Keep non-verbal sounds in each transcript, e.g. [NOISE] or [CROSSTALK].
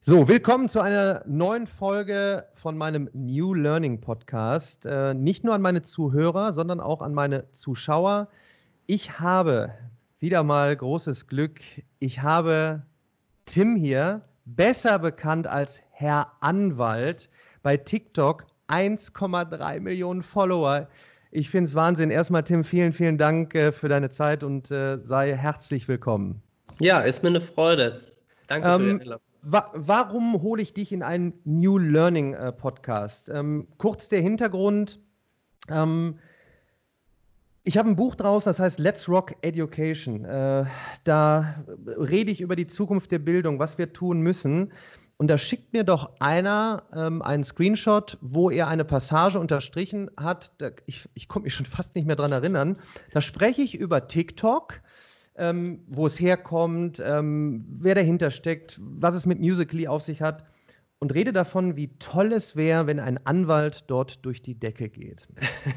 So, willkommen zu einer neuen Folge von meinem New Learning Podcast. Äh, nicht nur an meine Zuhörer, sondern auch an meine Zuschauer. Ich habe wieder mal großes Glück. Ich habe Tim hier, besser bekannt als Herr Anwalt, bei TikTok 1,3 Millionen Follower. Ich finde es Wahnsinn. Erstmal, Tim, vielen, vielen Dank äh, für deine Zeit und äh, sei herzlich willkommen. Ja, ist mir eine Freude. Danke ähm, für die ähm, Einladung. Wa warum hole ich dich in einen New Learning äh, Podcast? Ähm, kurz der Hintergrund. Ähm, ich habe ein Buch draus, das heißt Let's Rock Education. Äh, da rede ich über die Zukunft der Bildung, was wir tun müssen. Und da schickt mir doch einer ähm, einen Screenshot, wo er eine Passage unterstrichen hat. Da, ich ich konnte mich schon fast nicht mehr dran erinnern. Da spreche ich über TikTok ähm, wo es herkommt, ähm, wer dahinter steckt, was es mit Musically auf sich hat und rede davon, wie toll es wäre, wenn ein Anwalt dort durch die Decke geht.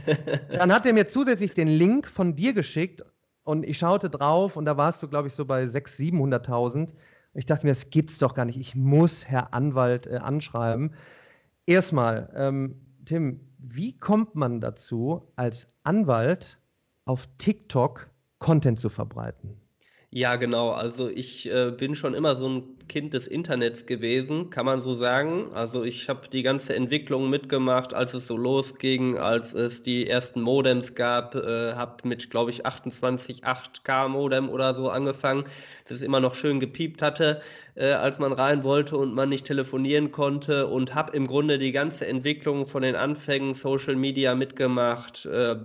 [LAUGHS] Dann hat er mir zusätzlich den Link von dir geschickt und ich schaute drauf und da warst du, glaube ich, so bei 600.000, 700.000. Ich dachte mir, das gibt's doch gar nicht. Ich muss Herr Anwalt äh, anschreiben. Erstmal, ähm, Tim, wie kommt man dazu, als Anwalt auf TikTok Content zu verbreiten. Ja, genau. Also ich äh, bin schon immer so ein Kind des Internets gewesen, kann man so sagen. Also ich habe die ganze Entwicklung mitgemacht, als es so losging, als es die ersten Modems gab, äh, habe mit, glaube ich, 28 8K Modem oder so angefangen, das immer noch schön gepiept hatte, äh, als man rein wollte und man nicht telefonieren konnte und habe im Grunde die ganze Entwicklung von den Anfängen Social Media mitgemacht. Äh,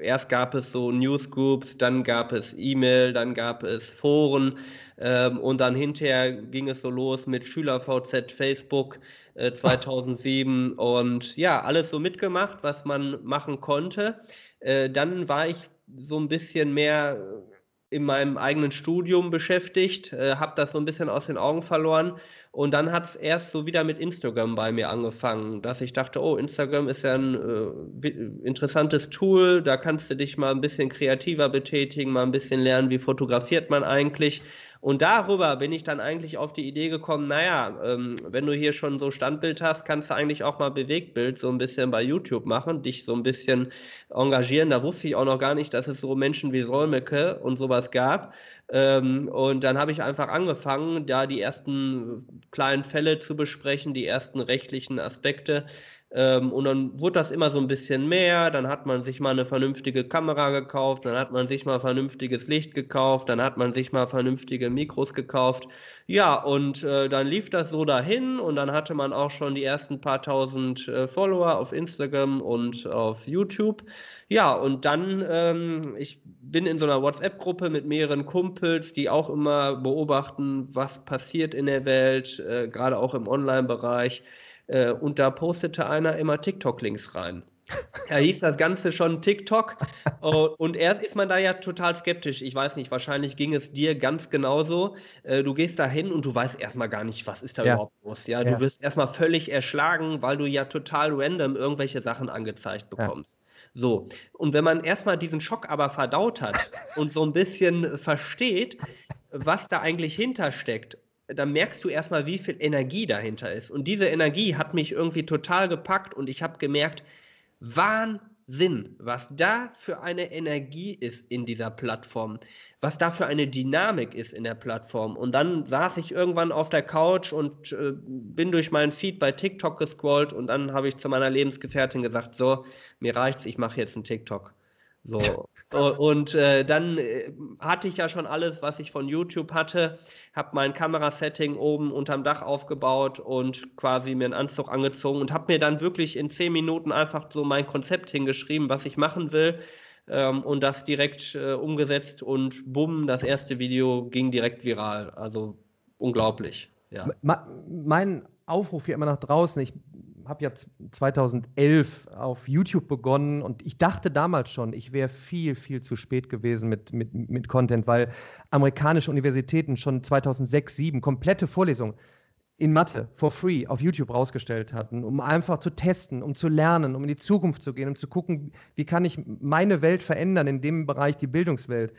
erst gab es so Newsgroups, dann gab es E-Mail, dann gab es Foren. Ähm, und dann hinterher ging es so los mit SchülerVZ, Facebook äh, 2007 und ja, alles so mitgemacht, was man machen konnte. Äh, dann war ich so ein bisschen mehr in meinem eigenen Studium beschäftigt, äh, habe das so ein bisschen aus den Augen verloren. Und dann hat es erst so wieder mit Instagram bei mir angefangen, dass ich dachte, oh, Instagram ist ja ein äh, interessantes Tool, da kannst du dich mal ein bisschen kreativer betätigen, mal ein bisschen lernen, wie fotografiert man eigentlich. Und darüber bin ich dann eigentlich auf die Idee gekommen, naja, ähm, wenn du hier schon so Standbild hast, kannst du eigentlich auch mal Bewegtbild so ein bisschen bei YouTube machen, dich so ein bisschen engagieren. Da wusste ich auch noch gar nicht, dass es so Menschen wie Solmecke und sowas gab. Ähm, und dann habe ich einfach angefangen, da die ersten kleinen Fälle zu besprechen, die ersten rechtlichen Aspekte. Ähm, und dann wurde das immer so ein bisschen mehr. Dann hat man sich mal eine vernünftige Kamera gekauft, dann hat man sich mal vernünftiges Licht gekauft, dann hat man sich mal vernünftige Mikros gekauft. Ja, und äh, dann lief das so dahin und dann hatte man auch schon die ersten paar tausend äh, Follower auf Instagram und auf YouTube. Ja, und dann, ähm, ich bin in so einer WhatsApp-Gruppe mit mehreren Kumpels, die auch immer beobachten, was passiert in der Welt, äh, gerade auch im Online-Bereich. Äh, und da postete einer immer TikTok-Links rein. Da hieß das Ganze schon TikTok. [LAUGHS] Oh, und erst ist man da ja total skeptisch. Ich weiß nicht, wahrscheinlich ging es dir ganz genauso. Äh, du gehst da hin und du weißt erstmal gar nicht, was ist da ja. überhaupt los. Ja, ja. du wirst erstmal völlig erschlagen, weil du ja total random irgendwelche Sachen angezeigt bekommst. Ja. So. Und wenn man erstmal diesen Schock aber verdaut hat [LAUGHS] und so ein bisschen versteht, was da eigentlich hintersteckt da merkst du erstmal, wie viel Energie dahinter ist. Und diese Energie hat mich irgendwie total gepackt und ich habe gemerkt, Wahnsinn, was da für eine Energie ist in dieser Plattform, was da für eine Dynamik ist in der Plattform. Und dann saß ich irgendwann auf der Couch und äh, bin durch meinen Feed bei TikTok gescrollt und dann habe ich zu meiner Lebensgefährtin gesagt, so, mir reicht's, ich mache jetzt einen TikTok. So. Und äh, dann äh, hatte ich ja schon alles, was ich von YouTube hatte, habe mein Kamerasetting oben unterm Dach aufgebaut und quasi mir einen Anzug angezogen und habe mir dann wirklich in zehn Minuten einfach so mein Konzept hingeschrieben, was ich machen will ähm, und das direkt äh, umgesetzt und bumm, das erste Video ging direkt viral. Also unglaublich. Ja. Mein Aufruf hier immer nach draußen, ich habe ja 2011 auf YouTube begonnen und ich dachte damals schon, ich wäre viel, viel zu spät gewesen mit, mit, mit Content, weil amerikanische Universitäten schon 2006, 2007 komplette Vorlesungen in Mathe for free auf YouTube rausgestellt hatten, um einfach zu testen, um zu lernen, um in die Zukunft zu gehen, um zu gucken, wie kann ich meine Welt verändern, in dem Bereich die Bildungswelt.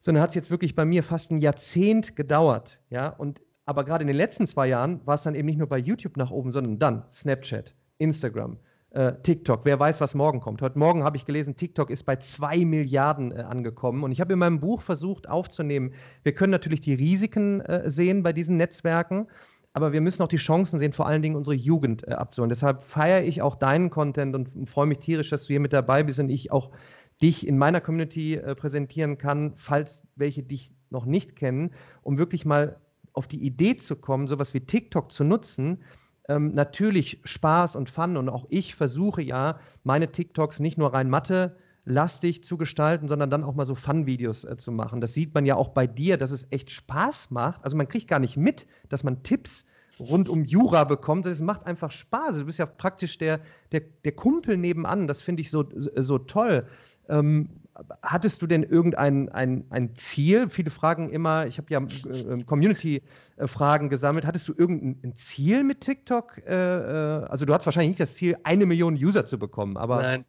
Sondern hat es jetzt wirklich bei mir fast ein Jahrzehnt gedauert, ja, und Aber gerade in den letzten zwei Jahren war es dann eben nicht nur bei YouTube nach oben, sondern dann Snapchat, Instagram, äh, TikTok. Wer weiß, was morgen kommt. Heute Morgen habe ich gelesen, TikTok ist bei zwei Milliarden äh, angekommen. Und ich habe in meinem Buch versucht aufzunehmen, wir können natürlich die Risiken äh, sehen bei diesen Netzwerken, aber wir müssen auch die Chancen sehen, vor allen Dingen unsere Jugend äh, abzuholen. Deshalb feiere ich auch deinen Content und, freue mich tierisch, dass du hier mit dabei bist und ich auch dich in meiner Community äh, präsentieren kann, falls welche dich noch nicht kennen, um wirklich mal auf die Idee zu kommen, sowas wie TikTok zu nutzen, ähm, natürlich Spaß und Fun und auch ich versuche ja, meine TikToks nicht nur rein Mathe lastig zu gestalten, sondern dann auch mal so Fun-Videos äh, zu machen. Das sieht man ja auch bei dir, dass es echt Spaß macht. Also man kriegt gar nicht mit, dass man Tipps rund um Jura bekommt. Es macht einfach Spaß. Du bist ja praktisch der, der, der Kumpel nebenan. Das finde ich so, so toll. Ähm, hattest du denn irgendein ein, ein Ziel? Viele fragen immer, ich habe ja äh, Community-Fragen gesammelt. Hattest du irgendein Ziel mit TikTok? Äh, äh, also du hast wahrscheinlich nicht das Ziel, eine Million User zu bekommen, aber. Nein.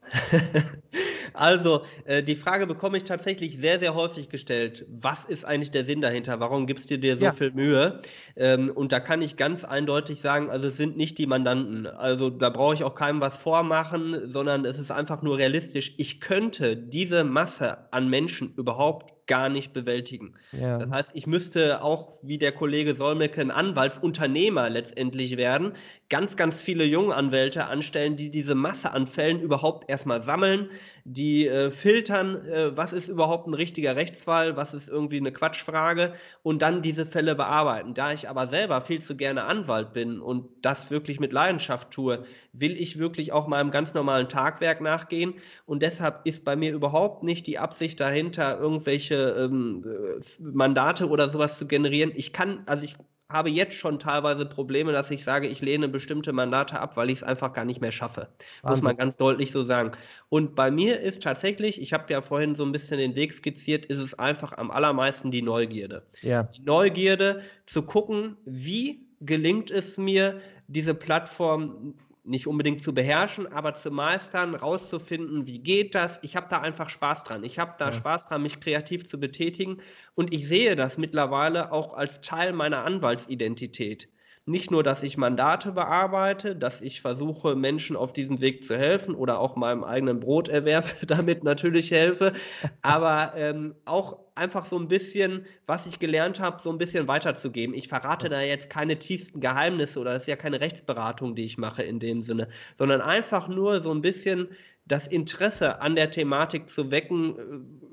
Also, äh, die Frage bekomme ich tatsächlich sehr, sehr häufig gestellt. Was ist eigentlich der Sinn dahinter? Warum gibst du dir so ja. viel Mühe? Ähm, und da kann ich ganz eindeutig sagen, also es sind nicht die Mandanten. Also da brauche ich auch keinem was vormachen, sondern es ist einfach nur realistisch. Ich könnte diese Masse an Menschen überhaupt gar nicht bewältigen. Ja. Das heißt, ich müsste auch, wie der Kollege Solmecke, ein Anwaltsunternehmer letztendlich werden, ganz, ganz viele Junganwälte anstellen, die diese Masse an Fällen überhaupt erstmal sammeln, die äh, filtern, äh, was ist überhaupt ein richtiger Rechtsfall, was ist irgendwie eine Quatschfrage und dann diese Fälle bearbeiten. Da ich aber selber viel zu gerne Anwalt bin und das wirklich mit Leidenschaft tue, will ich wirklich auch meinem ganz normalen Tagwerk nachgehen und deshalb ist bei mir überhaupt nicht die Absicht dahinter, irgendwelche ähm, äh, Mandate oder sowas zu generieren. Ich kann, also ich habe jetzt schon teilweise Probleme, dass ich sage, ich lehne bestimmte Mandate ab, weil ich es einfach gar nicht mehr schaffe. Wahnsinn. Muss man ganz deutlich so sagen. Und bei mir ist tatsächlich, ich habe ja vorhin so ein bisschen den Weg skizziert, ist es einfach am allermeisten die Neugierde. Ja. Die Neugierde zu gucken, wie gelingt es mir, diese Plattform nicht unbedingt zu beherrschen, aber zu meistern, rauszufinden, wie geht das. Ich habe da einfach Spaß dran. Ich habe da ja. Spaß dran, mich kreativ zu betätigen. Und ich sehe das mittlerweile auch als Teil meiner Anwaltsidentität nicht nur, dass ich Mandate bearbeite, dass ich versuche, Menschen auf diesem Weg zu helfen oder auch meinem eigenen Broterwerb [LAUGHS] damit natürlich helfe, aber ähm, auch einfach so ein bisschen, was ich gelernt habe, so ein bisschen weiterzugeben. Ich verrate da jetzt keine tiefsten Geheimnisse oder das ist ja keine Rechtsberatung, die ich mache in dem Sinne, sondern einfach nur so ein bisschen das Interesse an der Thematik zu wecken, äh,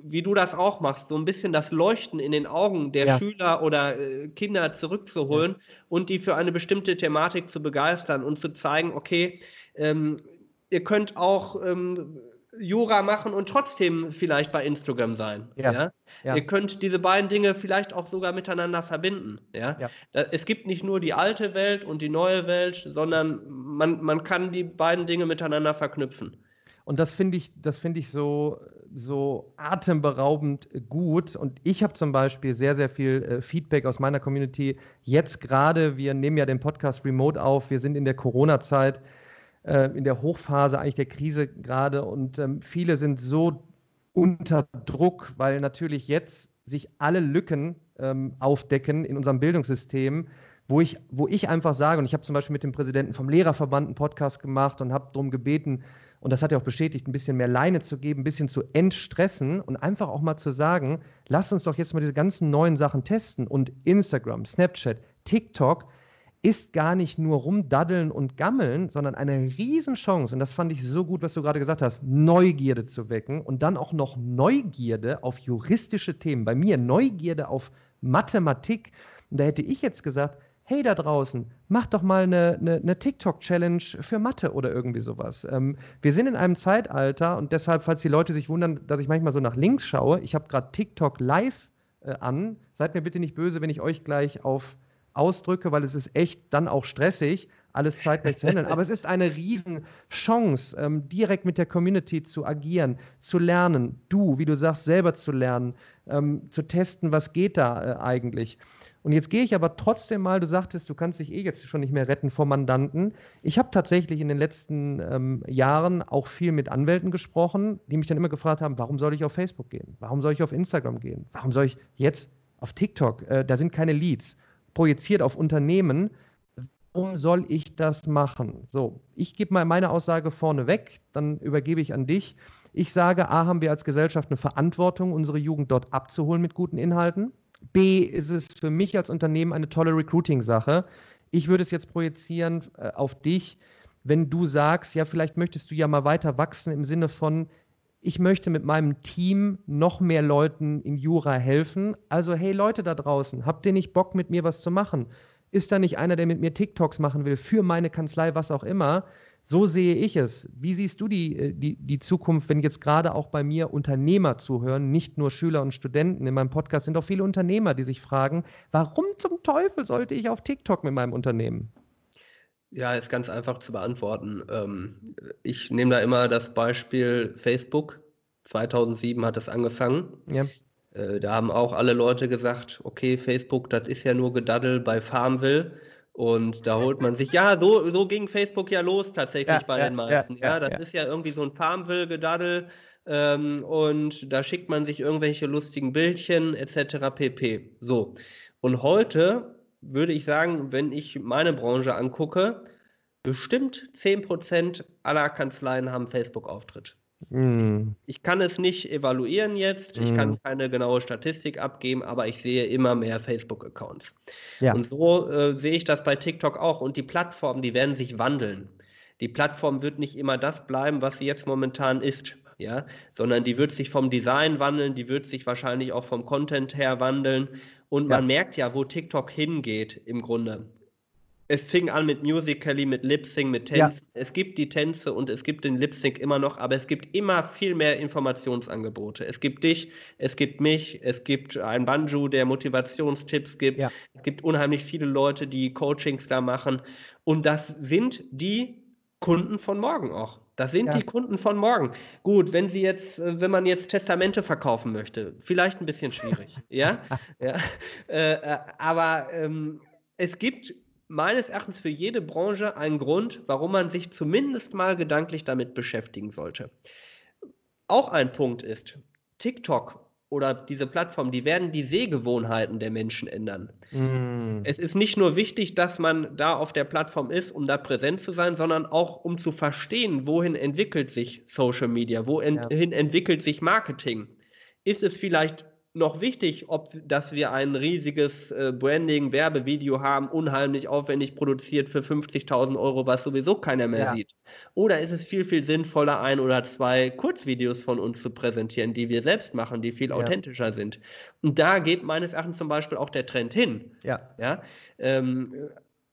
wie du das auch machst, so ein bisschen das Leuchten in den Augen der ja. Schüler oder äh, Kinder zurückzuholen ja. und die für eine bestimmte Thematik zu begeistern und zu zeigen, okay, ähm, ihr könnt auch ähm, Jura machen und trotzdem vielleicht bei Instagram sein. Ja. ja. Ihr könnt diese beiden Dinge vielleicht auch sogar miteinander verbinden. Ja? ja? Es gibt nicht nur die alte Welt und die neue Welt, sondern man, man kann die beiden Dinge miteinander verknüpfen. Und das finde ich, das finde ich so, so atemberaubend gut. Und ich habe zum Beispiel sehr, sehr viel äh, Feedback aus meiner Community. Jetzt gerade, wir nehmen ja den Podcast remote auf, wir sind in der Corona-Zeit, äh, in der Hochphase eigentlich der Krise gerade. Und ähm, viele sind so unter Druck, weil natürlich jetzt sich alle Lücken ähm, aufdecken in unserem Bildungssystem wo ich, wo ich einfach sage, und ich habe zum Beispiel mit dem Präsidenten vom Lehrerverband einen Podcast gemacht und habe darum gebeten, und das hat er auch bestätigt, ein bisschen mehr Leine zu geben, ein bisschen zu entstressen und einfach auch mal zu sagen, lasst uns doch jetzt mal diese ganzen neuen Sachen testen. Und Instagram, Snapchat, TikTok ist gar nicht nur rumdaddeln und gammeln, sondern eine Riesenchance, und das fand ich so gut, was du gerade gesagt hast, Neugierde zu wecken und dann auch noch Neugierde auf juristische Themen. Bei mir Neugierde auf Mathematik. Und da hätte ich jetzt gesagt, hey da draußen, mach doch mal eine, eine, eine TikTok-Challenge für Mathe oder irgendwie sowas. Ähm, wir sind in einem Zeitalter und deshalb, falls die Leute sich wundern, dass ich manchmal so nach links schaue, ich habe gerade TikTok live äh, an. Seid mir bitte nicht böse, wenn ich euch gleich auf ausdrücke, weil es ist echt dann auch stressig, alles zeitgleich zu handeln. Aber es ist eine Riesenchance, ähm, direkt mit der Community zu agieren, zu lernen, du, wie du sagst, selber zu lernen, ähm, zu testen, was geht da äh, eigentlich. Und jetzt gehe ich aber trotzdem mal, du sagtest, du kannst dich eh jetzt schon nicht mehr retten vor Mandanten. Ich habe tatsächlich in den letzten ähm, Jahren auch viel mit Anwälten gesprochen, die mich dann immer gefragt haben, warum soll ich auf Facebook gehen? Warum soll ich auf Instagram gehen? Warum soll ich jetzt auf TikTok? Äh, da sind keine Leads. Projiziert auf Unternehmen. Warum soll ich das machen? So, ich gebe mal meine Aussage vorne weg, dann übergebe ich an dich. Ich sage, A, haben wir als Gesellschaft eine Verantwortung, unsere Jugend dort abzuholen mit guten Inhalten. B, ist es für mich als Unternehmen eine tolle Recruiting-Sache. Ich würde es jetzt projizieren äh, auf dich, wenn du sagst, ja, vielleicht möchtest du ja mal weiter wachsen im Sinne von, ich möchte mit meinem Team noch mehr Leuten in Jura helfen. Also, hey Leute da draußen, habt ihr nicht Bock, mit mir was zu machen? Ist da nicht einer, der mit mir TikToks machen will für meine Kanzlei, was auch immer? So sehe ich es. Wie siehst du die, äh, die, die Zukunft, wenn jetzt gerade auch bei mir Unternehmer zuhören, nicht nur Schüler und Studenten? In meinem Podcast sind auch viele Unternehmer, die sich fragen, warum zum Teufel sollte ich auf TikTok mit meinem Unternehmen? Ja, ist ganz einfach zu beantworten. Ähm, ich nehme da immer das Beispiel Facebook. 2007 hat es angefangen. Ja. Äh, da haben auch alle Leute gesagt, okay, Facebook, das ist ja nur Gedaddel bei Farmville. Und da holt man sich, ja, so, so ging Facebook ja los tatsächlich ja, bei ja, den meisten. Ja, ja das ist ja irgendwie so ein Farmville-Gedaddel. Ähm, und da schickt man sich irgendwelche lustigen Bildchen etc. pp. So. Und heute würde ich sagen, wenn ich meine Branche angucke, bestimmt 10% aller Kanzleien haben Facebook-Auftritt. Mm. Ich kann es nicht evaluieren jetzt, ich mm. kann keine genaue Statistik abgeben, aber ich sehe immer mehr Facebook-Accounts. Ja. Und so äh, sehe ich das bei TikTok auch. Und die Plattformen, die werden sich wandeln. Die Plattform wird nicht immer das bleiben, was sie jetzt momentan ist, ja, sondern die wird sich vom Design wandeln, die wird sich wahrscheinlich auch vom Content her wandeln. Und man merkt ja, wo TikTok hingeht im Grunde. Es fing an mit Musically, mit Lip Sync, mit Tänzen. Ja. Es gibt die Tänze und es gibt den Lip Sync immer noch, aber es gibt immer viel mehr Informationsangebote. Es gibt dich, es gibt mich, es gibt einen Banju, der Motivationstipps gibt. Ja. Es gibt unheimlich viele Leute, die Coachings da machen. Und das sind die Kunden von morgen auch. Das sind ja. die Kunden von morgen. Gut, wenn Sie jetzt, äh, wenn man jetzt Testamente verkaufen möchte, vielleicht ein bisschen schwierig, [LAUGHS] ja, ja. Äh, äh, aber ähm, es gibt meines Erachtens für jede Branche einen Grund, warum man sich zumindest mal gedanklich damit beschäftigen sollte. Auch ein Punkt ist, TikTok oder diese Plattform, die werden die Sehgewohnheiten der Menschen ändern. Mm. Es ist nicht nur wichtig, dass man da auf der Plattform ist, um da präsent zu sein, sondern auch um zu verstehen, wohin entwickelt sich Social Media, wohin ja. entwickelt sich Marketing. Ist es vielleicht noch wichtig, ob dass wir ein riesiges äh, Branding-Werbevideo haben, unheimlich aufwendig produziert für 50.000 Euro, was sowieso keiner mehr ja. sieht? Oder ist es viel, viel sinnvoller, ein oder zwei Kurzvideos von uns zu präsentieren, die wir selbst machen, die viel ja. authentischer sind? Und da geht meines Erachtens zum Beispiel auch der Trend hin. Ja. ja? Ähm,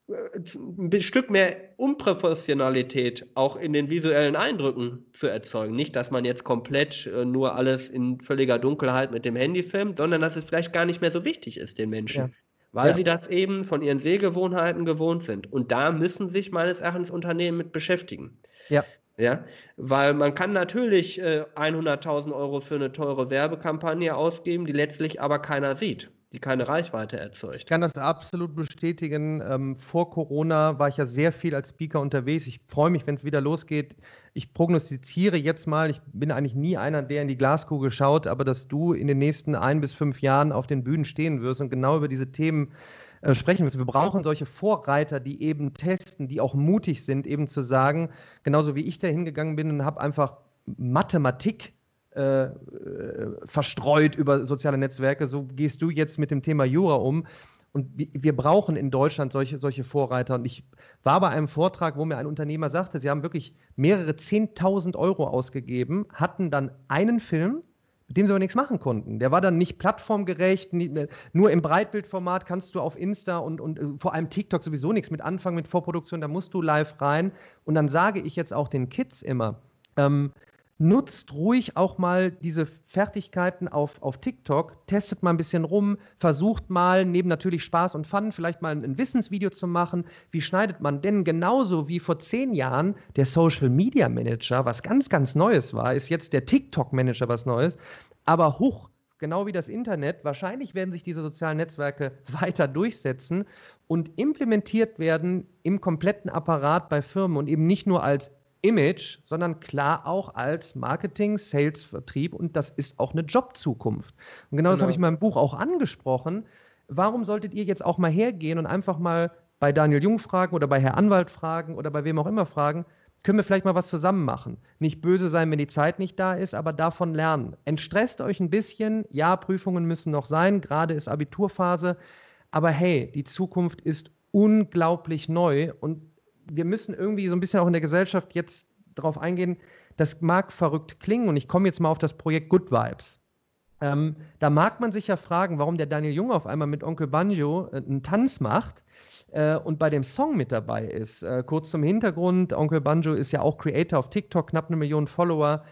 ein Stück mehr Unprofessionalität auch in den visuellen Eindrücken zu erzeugen. Nicht, dass man jetzt komplett äh, nur alles in völliger Dunkelheit mit dem Handy filmt, sondern dass es vielleicht gar nicht mehr so wichtig ist den Menschen. Weil ja. sie das eben von ihren Sehgewohnheiten gewohnt sind. Und da müssen sich meines Erachtens Unternehmen mit beschäftigen. Ja. Ja, weil man kann natürlich äh, 100.000 Euro für eine teure Werbekampagne ausgeben, die letztlich aber keiner sieht die keine Reichweite erzeugt. Ich kann das absolut bestätigen. Ähm, vor Corona war ich ja sehr viel als Speaker unterwegs. Ich freue mich, wenn es wieder losgeht. Ich prognostiziere jetzt mal, ich bin eigentlich nie einer, der in die Glaskugel schaut, aber dass du in den nächsten ein bis fünf Jahren auf den Bühnen stehen wirst und genau über diese Themen äh, sprechen wirst. Wir brauchen solche Vorreiter, die eben testen, die auch mutig sind, eben zu sagen, genauso wie ich da hingegangen bin und habe einfach Mathematik äh, verstreut über soziale Netzwerke. So gehst du jetzt mit dem Thema Jura um. Und wir brauchen in Deutschland solche, solche Vorreiter. Und ich war bei einem Vortrag, wo mir ein Unternehmer sagte, sie haben wirklich mehrere 10.000 Euro ausgegeben, hatten dann einen Film, mit dem sie aber nichts machen konnten. Der war dann nicht plattformgerecht, nur im Breitbildformat kannst du auf Insta und, und äh, vor allem TikTok sowieso nichts mit anfangen mit Vorproduktion, da musst du live rein. Und dann sage ich jetzt auch den Kids immer, ähm, nutzt ruhig auch mal diese Fertigkeiten auf, auf TikTok, testet mal ein bisschen rum, versucht mal neben natürlich Spaß und Fun vielleicht mal ein Wissensvideo zu machen. Wie schneidet man denn genauso wie vor zehn Jahren der Social Media Manager, was ganz, ganz Neues war, ist jetzt der TikTok Manager was Neues, aber hoch. Genau wie das Internet. Wahrscheinlich werden sich diese sozialen Netzwerke [LAUGHS] weiter durchsetzen und implementiert werden im kompletten Apparat bei Firmen und eben nicht nur als Image, sondern klar auch als Marketing, Sales, Vertrieb und das ist auch eine Jobzukunft. Und genau, genau. das habe ich in meinem Buch auch angesprochen. warum solltet ihr jetzt auch mal hergehen und einfach mal bei Daniel Jung fragen oder bei Herr Anwalt fragen oder bei wem auch immer fragen, können wir vielleicht mal was zusammen machen? Nicht böse sein, wenn die Zeit nicht da ist, aber davon lernen. Entstresst euch ein bisschen. Ja, Prüfungen müssen noch sein, gerade ist Abiturphase. Aber hey, die Zukunft ist unglaublich neu und wir müssen irgendwie so ein bisschen auch in der Gesellschaft jetzt darauf eingehen, das mag verrückt klingen und ich komme jetzt mal auf das Projekt Good Vibes. Ähm, da mag man sich ja fragen, warum der Daniel Jung auf einmal mit Onkel Banjo äh, einen Tanz macht äh, und bei dem Song mit dabei ist. Äh, kurz zum Hintergrund, Onkel Banjo ist ja auch Creator auf TikTok, knapp eine Million Follower.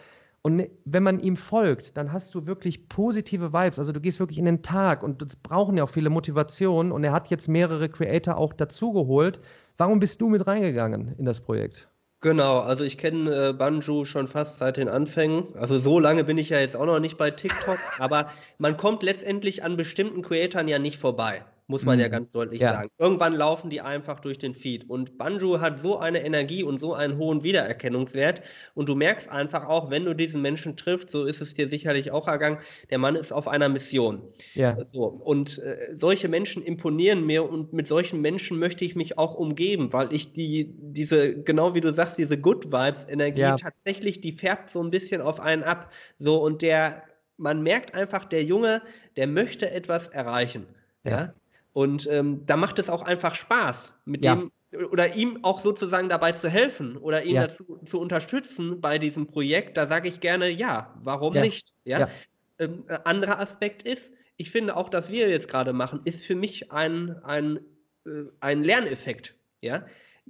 Und wenn man ihm folgt, dann hast du wirklich positive Vibes. Also du gehst wirklich in den Tag und das brauchen ja auch viele Motivationen. Und er hat jetzt mehrere Creator auch dazugeholt. Warum bist du mit reingegangen in das Projekt? Genau, also ich kenne äh, Banjo schon fast seit den Anfängen. Also so lange bin ich ja jetzt auch noch nicht bei TikTok, [LAUGHS] aber man kommt letztendlich an bestimmten Creatoren ja nicht vorbei muss man mhm. ja ganz deutlich ja. sagen. Irgendwann laufen die einfach durch den Feed. Und Banjo hat so eine Energie und so einen hohen Wiedererkennungswert. Und du merkst einfach auch, wenn du diesen Menschen triffst, so ist es dir sicherlich auch ergangen, der Mann ist auf einer Mission. Ja. So. Und äh, solche Menschen imponieren mir und mit solchen Menschen möchte ich mich auch umgeben, weil ich die, diese, genau wie du sagst, diese Good Vibes-Energie ja. tatsächlich, die färbt so ein bisschen auf einen ab. So, und der, man merkt einfach, der Junge, der möchte etwas erreichen. Ja. ja? Und ähm, da macht es auch einfach Spaß, mit ja. dem oder ihm auch sozusagen dabei zu helfen oder ihn ja. dazu zu unterstützen bei diesem Projekt. Da sage ich gerne ja, warum ja. nicht? Ja. Ähm, äh, anderer Aspekt ist, ich finde auch, dass wir jetzt gerade machen, ist für mich ein, ein, äh, ein Lerneffekt. Ja.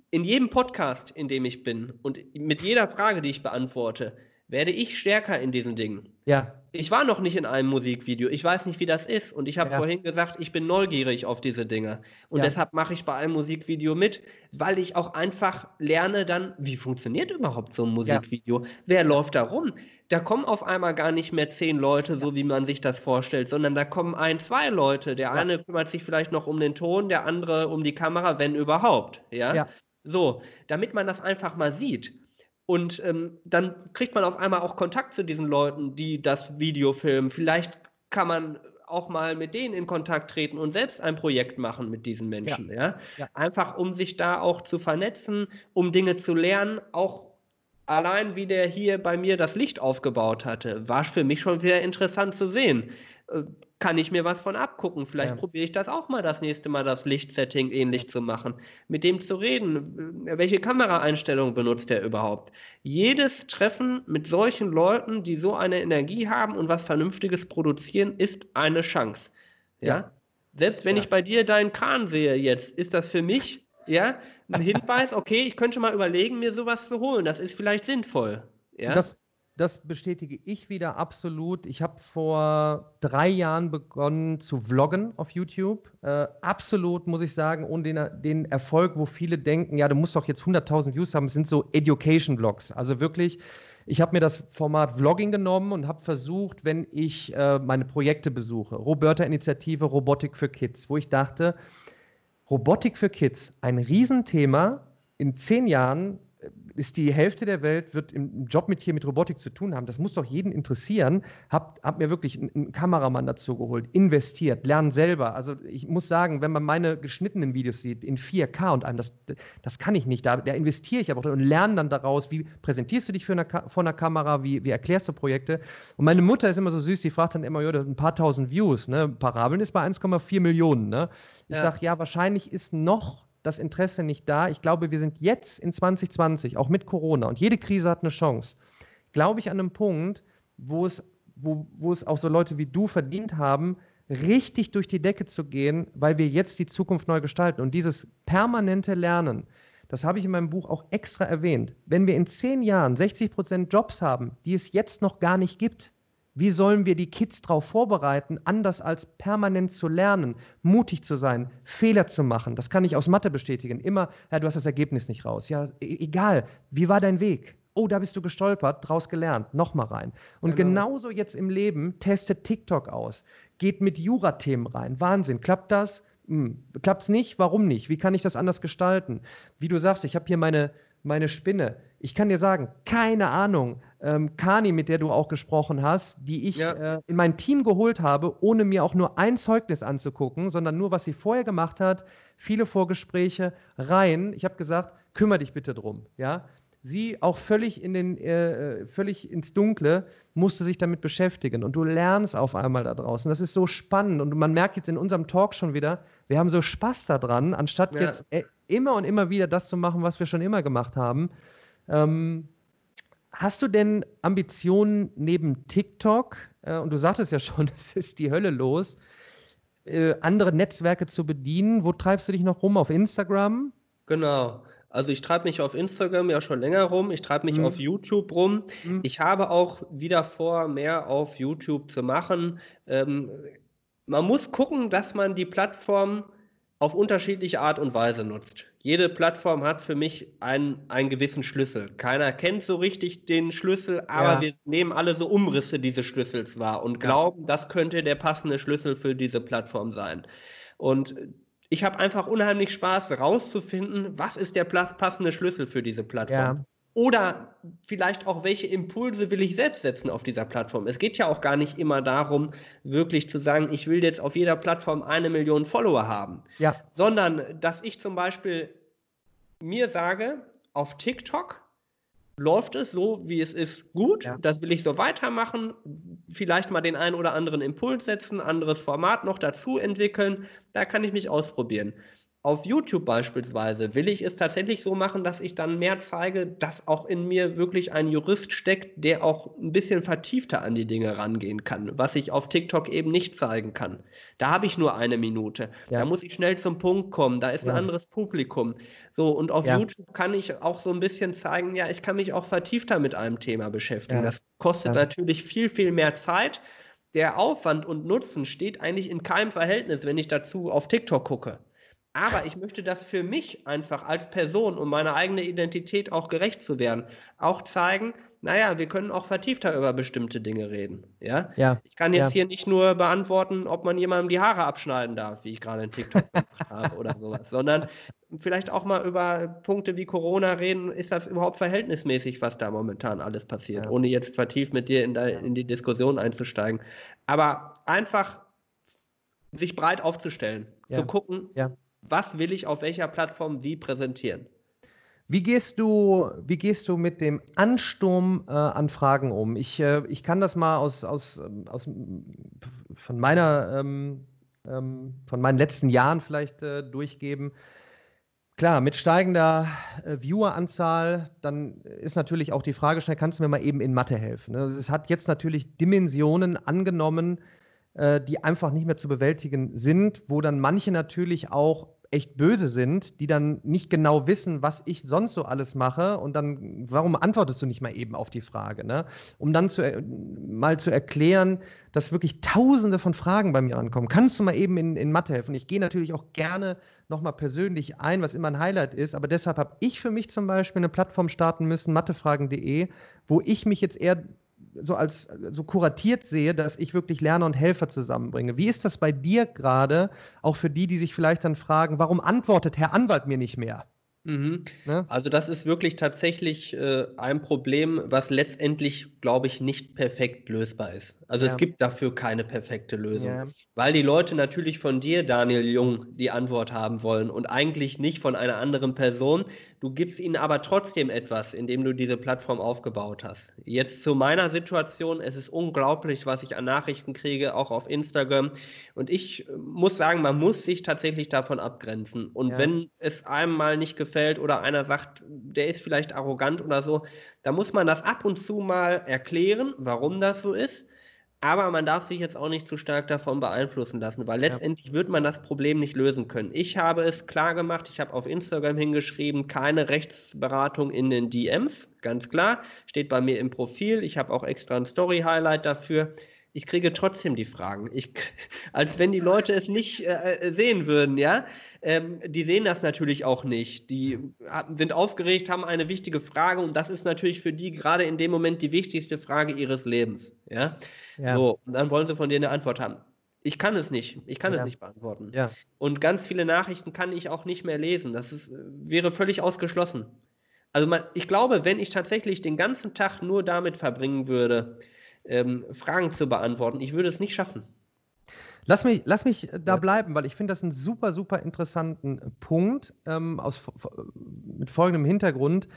In jedem Podcast, in dem ich bin und mit jeder Frage, die ich beantworte, werde ich stärker in diesen Dingen. Ja. Ich war noch nicht in einem Musikvideo. Ich weiß nicht, wie das ist. Und ich habe ja. vorhin gesagt, ich bin neugierig auf diese Dinge. Und ja. deshalb mache ich bei einem Musikvideo mit, weil ich auch einfach lerne dann, wie funktioniert überhaupt so ein Musikvideo? Ja. Wer läuft da rum? Da kommen auf einmal gar nicht mehr zehn Leute, so wie man sich das vorstellt, sondern da kommen ein, zwei Leute. Der eine kümmert sich vielleicht noch um den Ton, der andere um die Kamera, wenn überhaupt. Ja. So, damit man das einfach mal sieht. Und ähm, dann kriegt man auf einmal auch Kontakt zu diesen Leuten, die das Video filmen. Vielleicht kann man auch mal mit denen in Kontakt treten und selbst ein Projekt machen mit diesen Menschen. Ja. ja? ja. Einfach um sich da auch zu vernetzen, um Dinge zu lernen, auch allein wie der hier bei mir das Licht aufgebaut hatte, war für mich schon wieder interessant zu sehen. Kann ich mir was von abgucken. Vielleicht ja. probiere ich das auch mal das nächste Mal, das Lichtsetting ähnlich zu machen. Mit dem zu reden. Äh, welche Kameraeinstellung benutzt er überhaupt? Jedes Treffen mit solchen Leuten, die so eine Energie haben und was Vernünftiges produzieren, ist eine Chance. Ja. ja? Selbst wenn ja. ich bei dir deinen Kran sehe jetzt, ist das für mich, ja, ein [LAUGHS] Hinweis, okay, ich könnte mal überlegen, mir sowas zu holen. Das ist vielleicht sinnvoll. Ja? Das, das bestätige ich wieder absolut. Ich habe vor drei Jahren begonnen zu vloggen auf YouTube. Äh, absolut, muss ich sagen, ohne den, den, Erfolg, wo viele denken, ja, du musst doch jetzt 100.000 Views haben, sind so Education-Vlogs. Also wirklich, ich habe mir das Format Vlogging genommen und habe versucht, wenn ich äh, meine Projekte besuche, Roberta-Initiative Robotik für Kids, wo ich dachte, Robotik für Kids, ein Riesenthema. In zehn Jahren ist die Hälfte der Welt, wird im Job mit hier mit Robotik zu tun haben. Das muss doch jeden interessieren. Hab, hab mir wirklich einen, einen Kameramann dazu geholt, investiert, lernen selber. Also ich muss sagen, wenn man meine geschnittenen Videos sieht, in 4K und allem, das, das kann ich nicht. Da, da investiere ich aber und lerne dann daraus, wie präsentierst du dich eine, vor einer Kamera, wie, wie erklärst du Projekte. Und meine Mutter ist immer so süß, die fragt dann immer, ja, ein paar tausend Views. Ne? Parabeln ist bei 1,4 Millionen. Ne? Ich ja. sage, ja, wahrscheinlich ist noch das Interesse nicht da. Ich glaube, wir sind jetzt in 2020, auch mit Corona, und jede Krise hat eine Chance. Glaube ich an einem Punkt, wo es, wo, wo es auch so Leute wie du verdient haben, richtig durch die Decke zu gehen, weil wir jetzt die Zukunft neu gestalten. Und dieses permanente Lernen, das habe ich in meinem Buch auch extra erwähnt. Wenn wir in zehn Jahren 60 Prozent Jobs haben, die es jetzt noch gar nicht gibt, wie sollen wir die Kids darauf vorbereiten, anders als permanent zu lernen, mutig zu sein, Fehler zu machen? Das kann ich aus Mathe bestätigen. Immer, ja, du hast das Ergebnis nicht raus. Ja, e-, egal. Wie war dein Weg? Oh, da bist du gestolpert, draus gelernt, nochmal rein. Und genau. genauso jetzt im Leben, testet TikTok aus, geht mit Jura-Themen rein. Wahnsinn, klappt das? Hm. Klappt es nicht? Warum nicht? Wie kann ich das anders gestalten? Wie du sagst, ich habe hier meine, meine Spinne. Ich kann dir sagen, keine Ahnung, ähm, Kani, mit der du auch gesprochen hast, die ich ja. äh, in mein Team geholt habe, ohne mir auch nur ein Zeugnis anzugucken, sondern nur, was sie vorher gemacht hat, viele Vorgespräche rein. Ich habe gesagt, kümmere dich bitte drum, ja. Sie auch völlig in den, äh, äh, völlig ins Dunkle musste sich damit beschäftigen und du lernst auf einmal da draußen. Das ist so spannend und man merkt jetzt in unserem Talk schon wieder, wir haben so Spaß daran, anstatt ja. jetzt äh, immer und immer wieder das zu machen, was wir schon immer gemacht haben. Ähm, Hast du denn Ambitionen neben TikTok, äh, und du sagtest ja schon, [LAUGHS] es ist die Hölle los, äh, andere Netzwerke zu bedienen? Wo treibst du dich noch rum? Auf Instagram? Genau. Also ich treibe mich auf Instagram ja schon länger rum, ich treibe mich mhm. auf YouTube rum. Mhm. Ich habe auch wieder vor, mehr auf YouTube zu machen. Ähm, man muss gucken, dass man die Plattform auf unterschiedliche Art und Weise nutzt. Jede Plattform hat für mich einen, einen gewissen Schlüssel. Keiner kennt so richtig den Schlüssel, aber ja. wir nehmen alle so Umrisse dieses Schlüssels wahr und glauben, ja. das könnte der passende Schlüssel für diese Plattform sein. Und ich habe einfach unheimlich Spaß, rauszufinden, was ist der passende Schlüssel für diese Plattform. Ja. Oder vielleicht auch, welche Impulse will ich selbst setzen auf dieser Plattform? Es geht ja auch gar nicht immer darum, wirklich zu sagen, ich will jetzt auf jeder Plattform eine Million Follower haben. Ja. Sondern, dass ich zum Beispiel mir sage, auf TikTok läuft es so, wie es ist, gut. Ja. Das will ich so weitermachen. Vielleicht mal den einen oder anderen Impuls setzen, anderes Format noch dazu entwickeln. Da kann ich mich ausprobieren. Auf YouTube beispielsweise will ich es tatsächlich so machen, dass ich dann mehr zeige, dass auch in mir wirklich ein Jurist steckt, der auch ein bisschen vertiefter an die Dinge rangehen kann, was ich auf TikTok eben nicht zeigen kann. Da habe ich nur eine Minute. Ja. Da muss ich schnell zum Punkt kommen. Da ist ja. ein anderes Publikum. So, und auf ja. YouTube kann ich auch so ein bisschen zeigen, ja, ich kann mich auch vertiefter mit einem Thema beschäftigen. Das kostet natürlich viel, viel mehr Zeit. Der Aufwand und Nutzen steht eigentlich in keinem Verhältnis, wenn ich dazu auf TikTok gucke. Aber ich möchte das für mich einfach als Person, um meiner eigenen Identität auch gerecht zu werden, auch zeigen, naja, wir können auch vertiefter über bestimmte Dinge reden. Ja? ja ich kann jetzt ja. hier nicht nur beantworten, ob man jemandem die Haare abschneiden darf, wie ich gerade in TikTok gemacht [LAUGHS] habe oder sowas, sondern vielleicht auch mal über Punkte wie Corona reden. Ist das überhaupt verhältnismäßig, was da momentan alles passiert, ja. ohne jetzt vertieft mit dir in, der, in die Diskussion einzusteigen. Aber einfach sich breit aufzustellen, zu gucken, was will ich auf welcher Plattform wie präsentieren. Wie gehst du, wie gehst du mit dem Ansturm äh, an Fragen um? Ich, äh, ich kann das mal aus, aus, aus von meiner ähm, ähm, von meinen letzten Jahren vielleicht äh, durchgeben. Klar, mit steigender äh, Vieweranzahl, dann ist natürlich auch die Frage schnell, kannst du mir mal eben in Mathe helfen? Also es hat jetzt natürlich Dimensionen angenommen, die einfach nicht mehr zu bewältigen sind, wo dann manche natürlich auch echt böse sind, die dann nicht genau wissen, was ich sonst so alles mache und dann, warum antwortest du nicht mal eben auf die Frage, ne? Um dann zu, äh, mal zu erklären, dass wirklich tausende von Fragen bei mir ankommen. Kannst du mal eben in, in Mathe helfen? Ich gehe natürlich auch gerne nochmal persönlich ein, was immer ein Highlight ist, aber deshalb habe ich für mich zum Beispiel eine Plattform starten müssen, mathefragen.de, wo ich mich jetzt eher so als so kuratiert sehe, dass ich wirklich Lerner und Helfer zusammenbringe. Wie ist das bei dir gerade, auch für die, die sich vielleicht dann fragen, warum antwortet Herr Anwalt mir nicht mehr? Mhm. Ne? Also das ist wirklich tatsächlich äh, ein Problem, was letztendlich, glaube ich, nicht perfekt lösbar ist. Also ja. es gibt dafür keine perfekte Lösung, ja. Weil die Leute natürlich von dir, Daniel Jung, die Antwort haben wollen und eigentlich nicht von einer anderen Person. Du gibst ihnen aber trotzdem etwas, indem du diese Plattform aufgebaut hast. Jetzt zu meiner Situation, es ist unglaublich, was ich an Nachrichten kriege, auch auf Instagram. Und ich äh, muss sagen, man muss sich tatsächlich davon abgrenzen. Und ja. wenn es einem mal nicht gefällt oder einer sagt, der ist vielleicht arrogant oder so, da muss man das ab und zu mal erklären, warum das so ist. Aber man darf sich jetzt auch nicht zu stark davon beeinflussen lassen, weil letztendlich ja. wird man das Problem nicht lösen können. Ich habe es klar gemacht, ich habe auf Instagram hingeschrieben, keine Rechtsberatung in den DMs, ganz klar, steht bei mir im Profil. Ich habe auch extra ein Story-Highlight dafür. Ich kriege trotzdem die Fragen, ich, als wenn die Leute es nicht äh, sehen würden, ja. Ähm, die sehen das natürlich auch nicht. Die sind aufgeregt, haben eine wichtige Frage und das ist natürlich für die gerade in dem Moment die wichtigste Frage ihres Lebens, ja. Ja. So, und dann wollen sie von dir eine Antwort haben. Ich kann es nicht. Ich kann ja. es nicht beantworten. Ja. Und ganz viele Nachrichten kann ich auch nicht mehr lesen. Das ist, wäre völlig ausgeschlossen. Also man, ich glaube, wenn ich tatsächlich den ganzen Tag nur damit verbringen würde, ähm, Fragen zu beantworten, ich würde es nicht schaffen. Lass mich, lass mich da bleiben, weil ich finde das einen super, super interessanten Punkt ähm, aus, mit folgendem Hintergrund.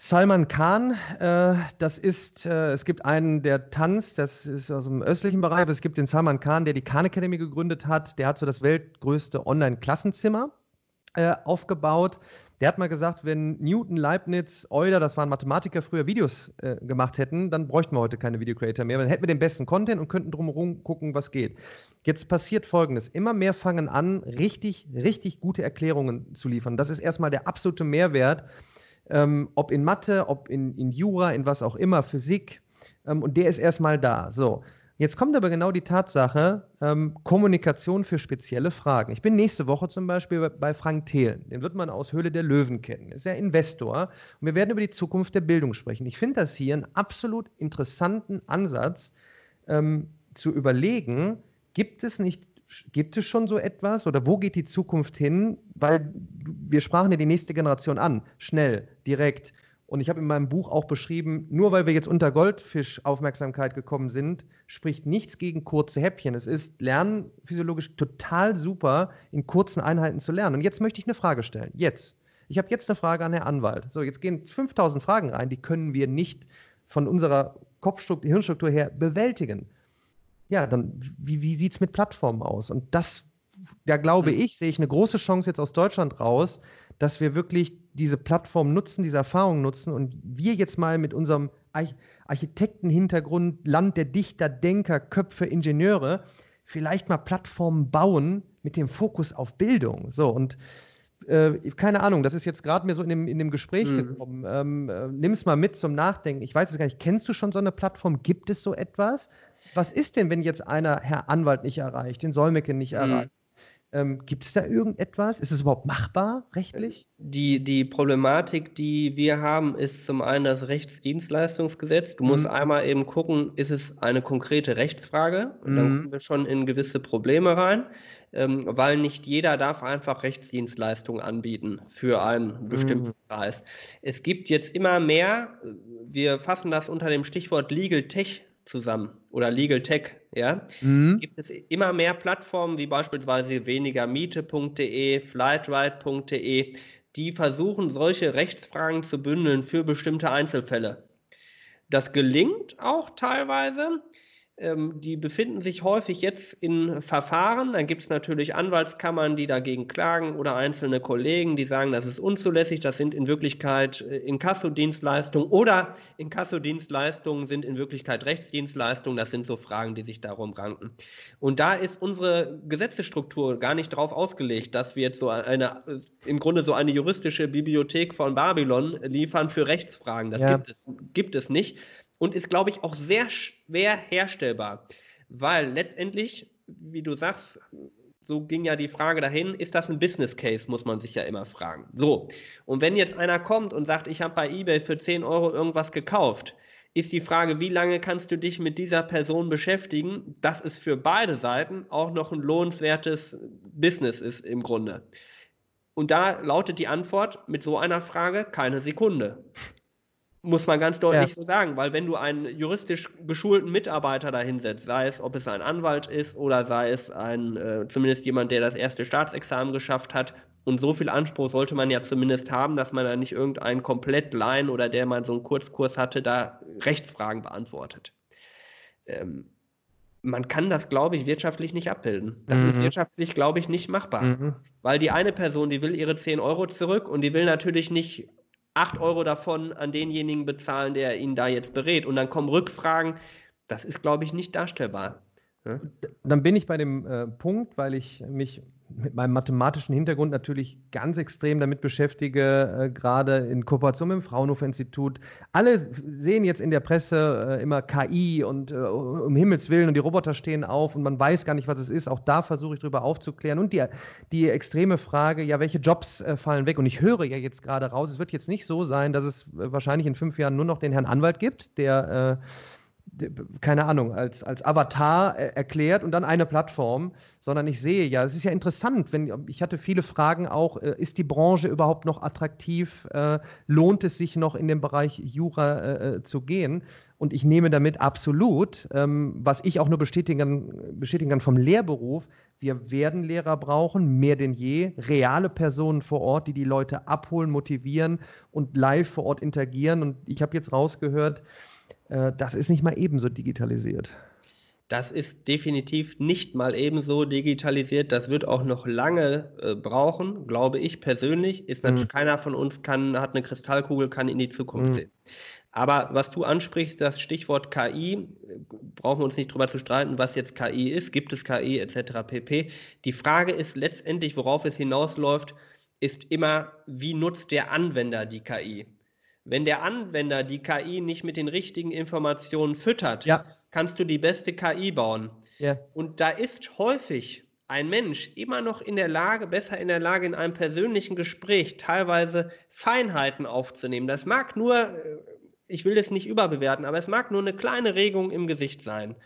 Salman Khan, äh, das ist, äh, es gibt einen, der tanzt, das ist aus dem östlichen Bereich, aber es gibt den Salman Khan, der die Khan Academy gegründet hat. Der hat so das weltgrößte Online-Klassenzimmer äh, aufgebaut. Der hat mal gesagt, wenn Newton, Leibniz, Euler, das waren Mathematiker, früher Videos äh, gemacht hätten, dann bräuchten wir heute keine Video-Creator mehr. Dann hätten wir den besten Content und könnten drumherum gucken, was geht. Jetzt passiert Folgendes. Immer mehr fangen an, richtig, richtig gute Erklärungen zu liefern. Das ist erstmal der absolute Mehrwert ähm, ob in Mathe, ob in, in Jura, in was auch immer, Physik. Ähm, und der ist erstmal da. So. Jetzt kommt aber genau die Tatsache, ähm, Kommunikation für spezielle Fragen. Ich bin nächste Woche zum Beispiel bei, Frank Thelen. Den wird man aus Höhle der Löwen kennen. Ist ja Investor. Und wir werden über die Zukunft der Bildung sprechen. Ich finde das hier einen absolut interessanten Ansatz, ähm, zu überlegen, gibt es nicht Gibt es schon so etwas oder wo geht die Zukunft hin? Weil wir sprachen ja die nächste Generation an, schnell, direkt. Und ich habe in meinem Buch auch beschrieben, nur weil wir jetzt unter Goldfisch Aufmerksamkeit gekommen sind, spricht nichts gegen kurze Häppchen. Es ist lernen physiologisch total super, in kurzen Einheiten zu lernen. Und jetzt möchte ich eine Frage stellen. Jetzt. Ich habe jetzt eine Frage an Herrn Anwalt. So, jetzt gehen 5000 Fragen rein, die können wir nicht von unserer Kopfstruktur, Hirnstruktur her bewältigen ja, dann wie, wie sieht es mit Plattformen aus? Und das, da glaube mhm. ich, sehe ich eine große Chance jetzt aus Deutschland raus, dass wir wirklich diese Plattform nutzen, diese Erfahrung nutzen und wir jetzt mal mit unserem Architektenhintergrund, Land der Dichter, Denker, Köpfe, Ingenieure, vielleicht mal Plattformen bauen mit dem Fokus auf Bildung. So und äh, keine Ahnung, das ist jetzt gerade mir so in dem, in dem Gespräch mhm. gekommen. Ähm, äh, Nimm es mal mit zum Nachdenken. Ich weiß es gar nicht. Kennst du schon so eine Plattform? Gibt es so etwas? Was ist denn, wenn jetzt einer Herr Anwalt nicht erreicht, den Solmecke nicht mhm. erreicht? Ähm, Gibt es da irgendetwas? Ist es überhaupt machbar rechtlich? Die, die Problematik, die wir haben, ist zum einen das Rechtsdienstleistungsgesetz. Du musst mhm. einmal eben gucken, ist es eine konkrete Rechtsfrage? Und dann mhm. kommen wir schon in gewisse Probleme rein ähm, weil nicht jeder darf einfach Rechtsdienstleistungen anbieten für einen bestimmten mhm. Preis. Es gibt jetzt immer mehr, wir fassen das unter dem Stichwort Legal Tech zusammen oder Legal Tech, ja, mhm. gibt es immer mehr Plattformen wie beispielsweise wenigermiete.de, flightride.de, die versuchen, solche Rechtsfragen zu bündeln für bestimmte Einzelfälle. Das gelingt auch teilweise. Ähm, die befinden sich häufig jetzt in Verfahren. Dann gibt es natürlich Anwaltskammern, die dagegen klagen oder einzelne Kollegen, die sagen, das ist unzulässig. Das sind in Wirklichkeit äh, Inkassodienstleistungen oder Inkassodienstleistungen sind in Wirklichkeit Rechtsdienstleistungen. Das sind so Fragen, die sich darum ranken. Und da ist unsere Gesetzesstruktur gar nicht darauf ausgelegt, dass wir jetzt so eine, äh, im Grunde so eine juristische Bibliothek von Babylon liefern für Rechtsfragen. Das ja. gibt, es, gibt es nicht und ist, glaube ich, auch sehr schwer herstellbar, weil letztendlich, wie du sagst, so ging ja die Frage dahin, ist das ein Business Case, muss man sich ja immer fragen. So, und wenn jetzt einer kommt und sagt, ich habe bei eBay für 10 Euro irgendwas gekauft, ist die Frage, wie lange kannst du dich mit dieser Person beschäftigen, dass es für beide Seiten auch noch ein lohnenswertes Business ist im Grunde. Und da lautet die Antwort mit so einer Frage keine Sekunde. Muss man ganz deutlich ja. so sagen, weil wenn du einen juristisch geschulten Mitarbeiter da hinsetzt, sei es, ob es ein Anwalt ist oder sei es ein, äh, zumindest jemand, der das erste Staatsexamen geschafft hat, und so viel Anspruch sollte man ja zumindest haben, dass man da nicht irgendeinen komplett Laien oder der mal so einen Kurzkurs hatte, da Rechtsfragen beantwortet. Ähm, man kann das, glaube ich, wirtschaftlich nicht abbilden. Das mhm. ist wirtschaftlich, glaube ich, nicht machbar. Mhm. Weil die eine Person, die will ihre 10 Euro zurück und die will natürlich nicht 8 Euro davon an denjenigen bezahlen, der ihn da jetzt berät. Und dann kommen Rückfragen. Das ist, glaube ich, nicht darstellbar. Dann bin ich bei dem äh, Punkt, weil ich mich mit meinem mathematischen Hintergrund natürlich ganz extrem damit beschäftige, äh, gerade in Kooperation mit dem Fraunhofer Institut. Alle sehen jetzt in der Presse äh, immer KI und äh, um Himmels Willen und die Roboter stehen auf und man weiß gar nicht, was es ist. Auch da versuche ich darüber aufzuklären. Und die, die extreme Frage, ja, welche Jobs äh, fallen weg? Und ich höre ja jetzt gerade raus, es wird jetzt nicht so sein, dass es äh, wahrscheinlich in fünf Jahren nur noch den Herrn Anwalt gibt, der äh, keine Ahnung, als, als Avatar erklärt und dann eine Plattform, sondern ich sehe ja, es ist ja interessant, wenn ich hatte viele Fragen auch, äh, ist die Branche überhaupt noch attraktiv? Äh, lohnt es sich noch in den Bereich Jura äh, zu gehen? Und ich nehme damit absolut, ähm, was ich auch nur bestätigen, bestätigen kann vom Lehrberuf, wir werden Lehrer brauchen, mehr denn je, reale Personen vor Ort, die die Leute abholen, motivieren und live vor Ort interagieren. Und ich habe jetzt rausgehört, äh, das ist nicht mal ebenso digitalisiert. Das ist definitiv nicht mal ebenso digitalisiert. Das wird auch noch lange äh, brauchen, glaube ich persönlich. Ist natürlich mhm. keiner von uns kann, hat eine Kristallkugel, kann in die Zukunft mhm. sehen. Aber was du ansprichst, das Stichwort KI, brauchen wir uns nicht drüber zu streiten, was jetzt KI ist, gibt es KI etc. pp. Die Frage ist letztendlich, worauf es hinausläuft, ist immer, wie nutzt der Anwender die KI? Wenn der Anwender die KI nicht mit den richtigen Informationen füttert, ja. kannst du die beste KI bauen. Ja. Und da ist häufig ein Mensch immer noch in der Lage, besser in der Lage, in einem persönlichen Gespräch teilweise Feinheiten aufzunehmen. Das mag nur, äh, ich will das nicht überbewerten, aber es mag nur eine kleine Regung im Gesicht sein.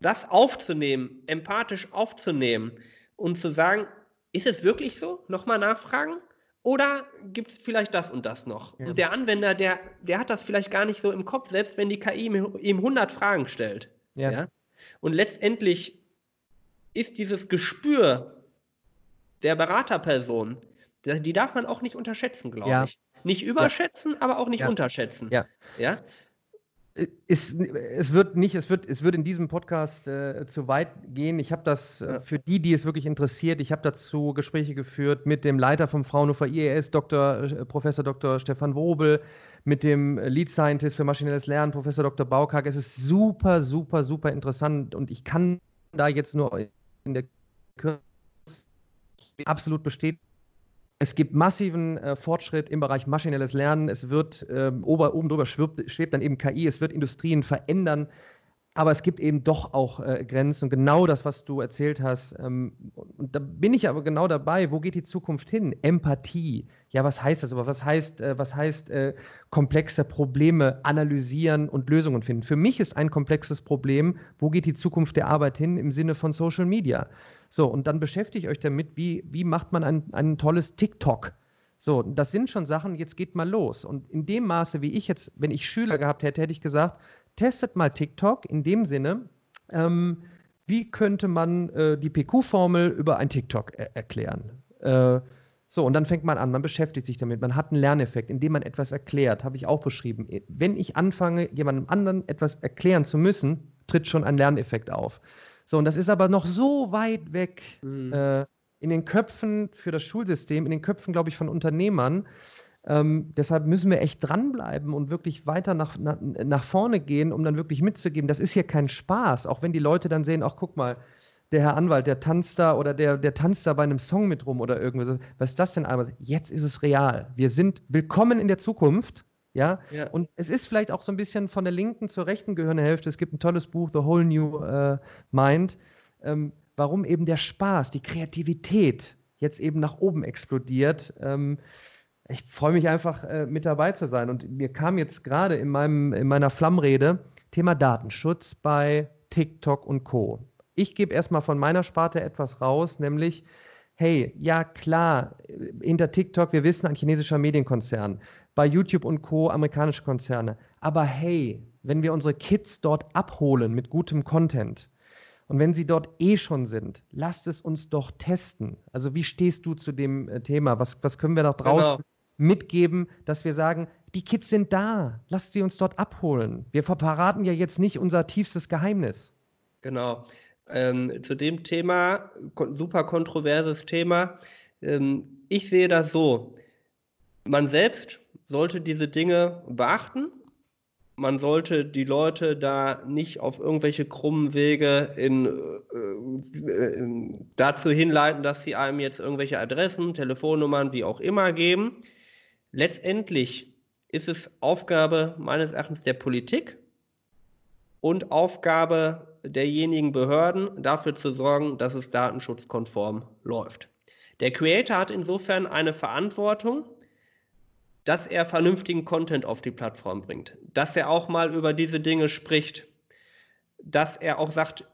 Das aufzunehmen, empathisch aufzunehmen und zu sagen, ist es wirklich so? Nochmal nachfragen? Oder gibt es vielleicht das und das noch? Ja. Und der Anwender, der, der hat das vielleicht gar nicht so im Kopf, selbst wenn die KI ihm 100 Fragen stellt. Ja. ja? Und letztendlich ist dieses Gespür der Beraterperson, die darf man auch nicht unterschätzen, glaube ja. ich. Nicht überschätzen, aber auch nicht unterschätzen. Ja. ja? Ist, es wird nicht, es wird, es wird in diesem Podcast äh, zu weit gehen. Ich habe das äh, für die, die es wirklich interessiert, ich habe dazu Gespräche geführt mit dem Leiter vom Fraunhofer IES, Dr., äh, Professor Dr. Stefan Wobel, mit dem Lead Scientist für maschinelles Lernen, Professor Dr. Baukag. Es ist super, super, super interessant und ich kann da jetzt nur in der Kürze absolut bestätigen es gibt massiven äh, Fortschritt im Bereich maschinelles Lernen. Es wird ähm, ober, oben drüber schwebt, schwebt, dann eben KI. Es wird Industrien verändern. Aber es gibt eben doch auch äh, Grenzen. Und genau das, was du erzählt hast. Ähm, und da bin ich aber genau dabei. Wo geht die Zukunft hin? Empathie. Ja, was heißt das? Aber was heißt, äh, was heißt äh, komplexe Probleme analysieren und Lösungen finden? Für mich ist ein komplexes Problem, wo geht die Zukunft der Arbeit hin im Sinne von Social Media? So, und dann beschäftigt euch damit, wie, wie macht man ein, ein tolles TikTok? So, das sind schon Sachen, jetzt geht mal los. Und in dem Maße, wie ich jetzt, wenn ich Schüler gehabt hätte, hätte ich gesagt, testet mal TikTok in dem Sinne, ähm, wie könnte man äh, die PQ-Formel über ein TikTok er erklären? Äh, so, und dann fängt man an, man beschäftigt sich damit, man hat einen Lerneffekt, indem man etwas erklärt, habe ich auch beschrieben. Wenn ich anfange, jemandem anderen etwas erklären zu müssen, tritt schon ein Lerneffekt auf. So, und das ist aber noch so weit weg mhm. äh, in den Köpfen für das Schulsystem, in den Köpfen, glaube ich, von Unternehmern. Ähm, deshalb müssen wir echt dranbleiben und wirklich weiter nach, nach, nach vorne gehen, um dann wirklich mitzugeben. Das ist hier kein Spaß, auch wenn die Leute dann sehen, ach guck mal, der Herr Anwalt, der tanzt da oder der, der tanzt da bei einem Song mit rum oder irgendwas. Was ist das denn einmal? Jetzt ist es real. Wir sind willkommen in der Zukunft ja? ja? und es ist vielleicht auch so ein bisschen von der linken zur rechten gehörende Hälfte. Es gibt ein tolles Buch, The Whole New uh, Mind, ähm, warum eben der Spaß, die Kreativität jetzt eben nach oben explodiert. Ähm, ich freue mich einfach, äh, mit dabei zu sein. Und mir kam jetzt gerade in, in meiner Flammrede Thema Datenschutz bei TikTok und Co. Ich gebe erstmal von meiner Sparte etwas raus, nämlich hey, ja klar, hinter TikTok, wir wissen, ein chinesischer Medienkonzern, bei YouTube und Co. amerikanische Konzerne. Aber hey, wenn wir unsere Kids dort abholen mit gutem Content und wenn sie dort eh schon sind, lasst es uns doch testen. Also wie stehst du zu dem äh, Thema? Was, was können wir da draußen genau. mitgeben, dass wir sagen, die Kids sind da, lasst sie uns dort abholen. Wir verraten ja jetzt nicht unser tiefstes Geheimnis. Genau. Ähm, zu dem Thema, super kontroverses Thema. Ähm, ich sehe das so. Man selbst sollte diese Dinge beachten. Man sollte die Leute da nicht auf irgendwelche krummen Wege in, äh, dazu hinleiten, dass sie einem jetzt irgendwelche Adressen, Telefonnummern, wie auch immer geben. Letztendlich ist es Aufgabe meines Erachtens der Politik und Aufgabe derjenigen Behörden, dafür zu sorgen, dass es datenschutzkonform läuft. Der Creator hat insofern eine Verantwortung, dass er vernünftigen Content auf die Plattform bringt, dass er auch mal über diese Dinge spricht, dass er auch sagt,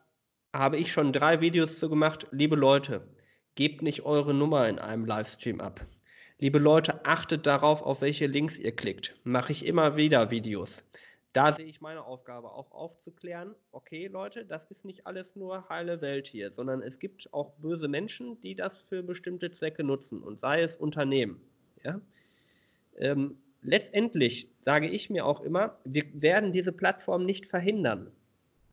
habe ich schon drei Videos zu gemacht, liebe Leute, gebt nicht eure Nummer in einem Livestream ab. Liebe Leute, achtet darauf, auf welche Links ihr klickt. Mache ich immer wieder Videos. Da sehe ich meine Aufgabe auch aufzuklären, okay Leute, das ist nicht alles nur heile Welt hier, sondern es gibt auch böse Menschen, die das für bestimmte Zwecke nutzen und sei es Unternehmen. Ja? Ähm, letztendlich sage ich mir auch immer, wir werden diese Plattform nicht verhindern.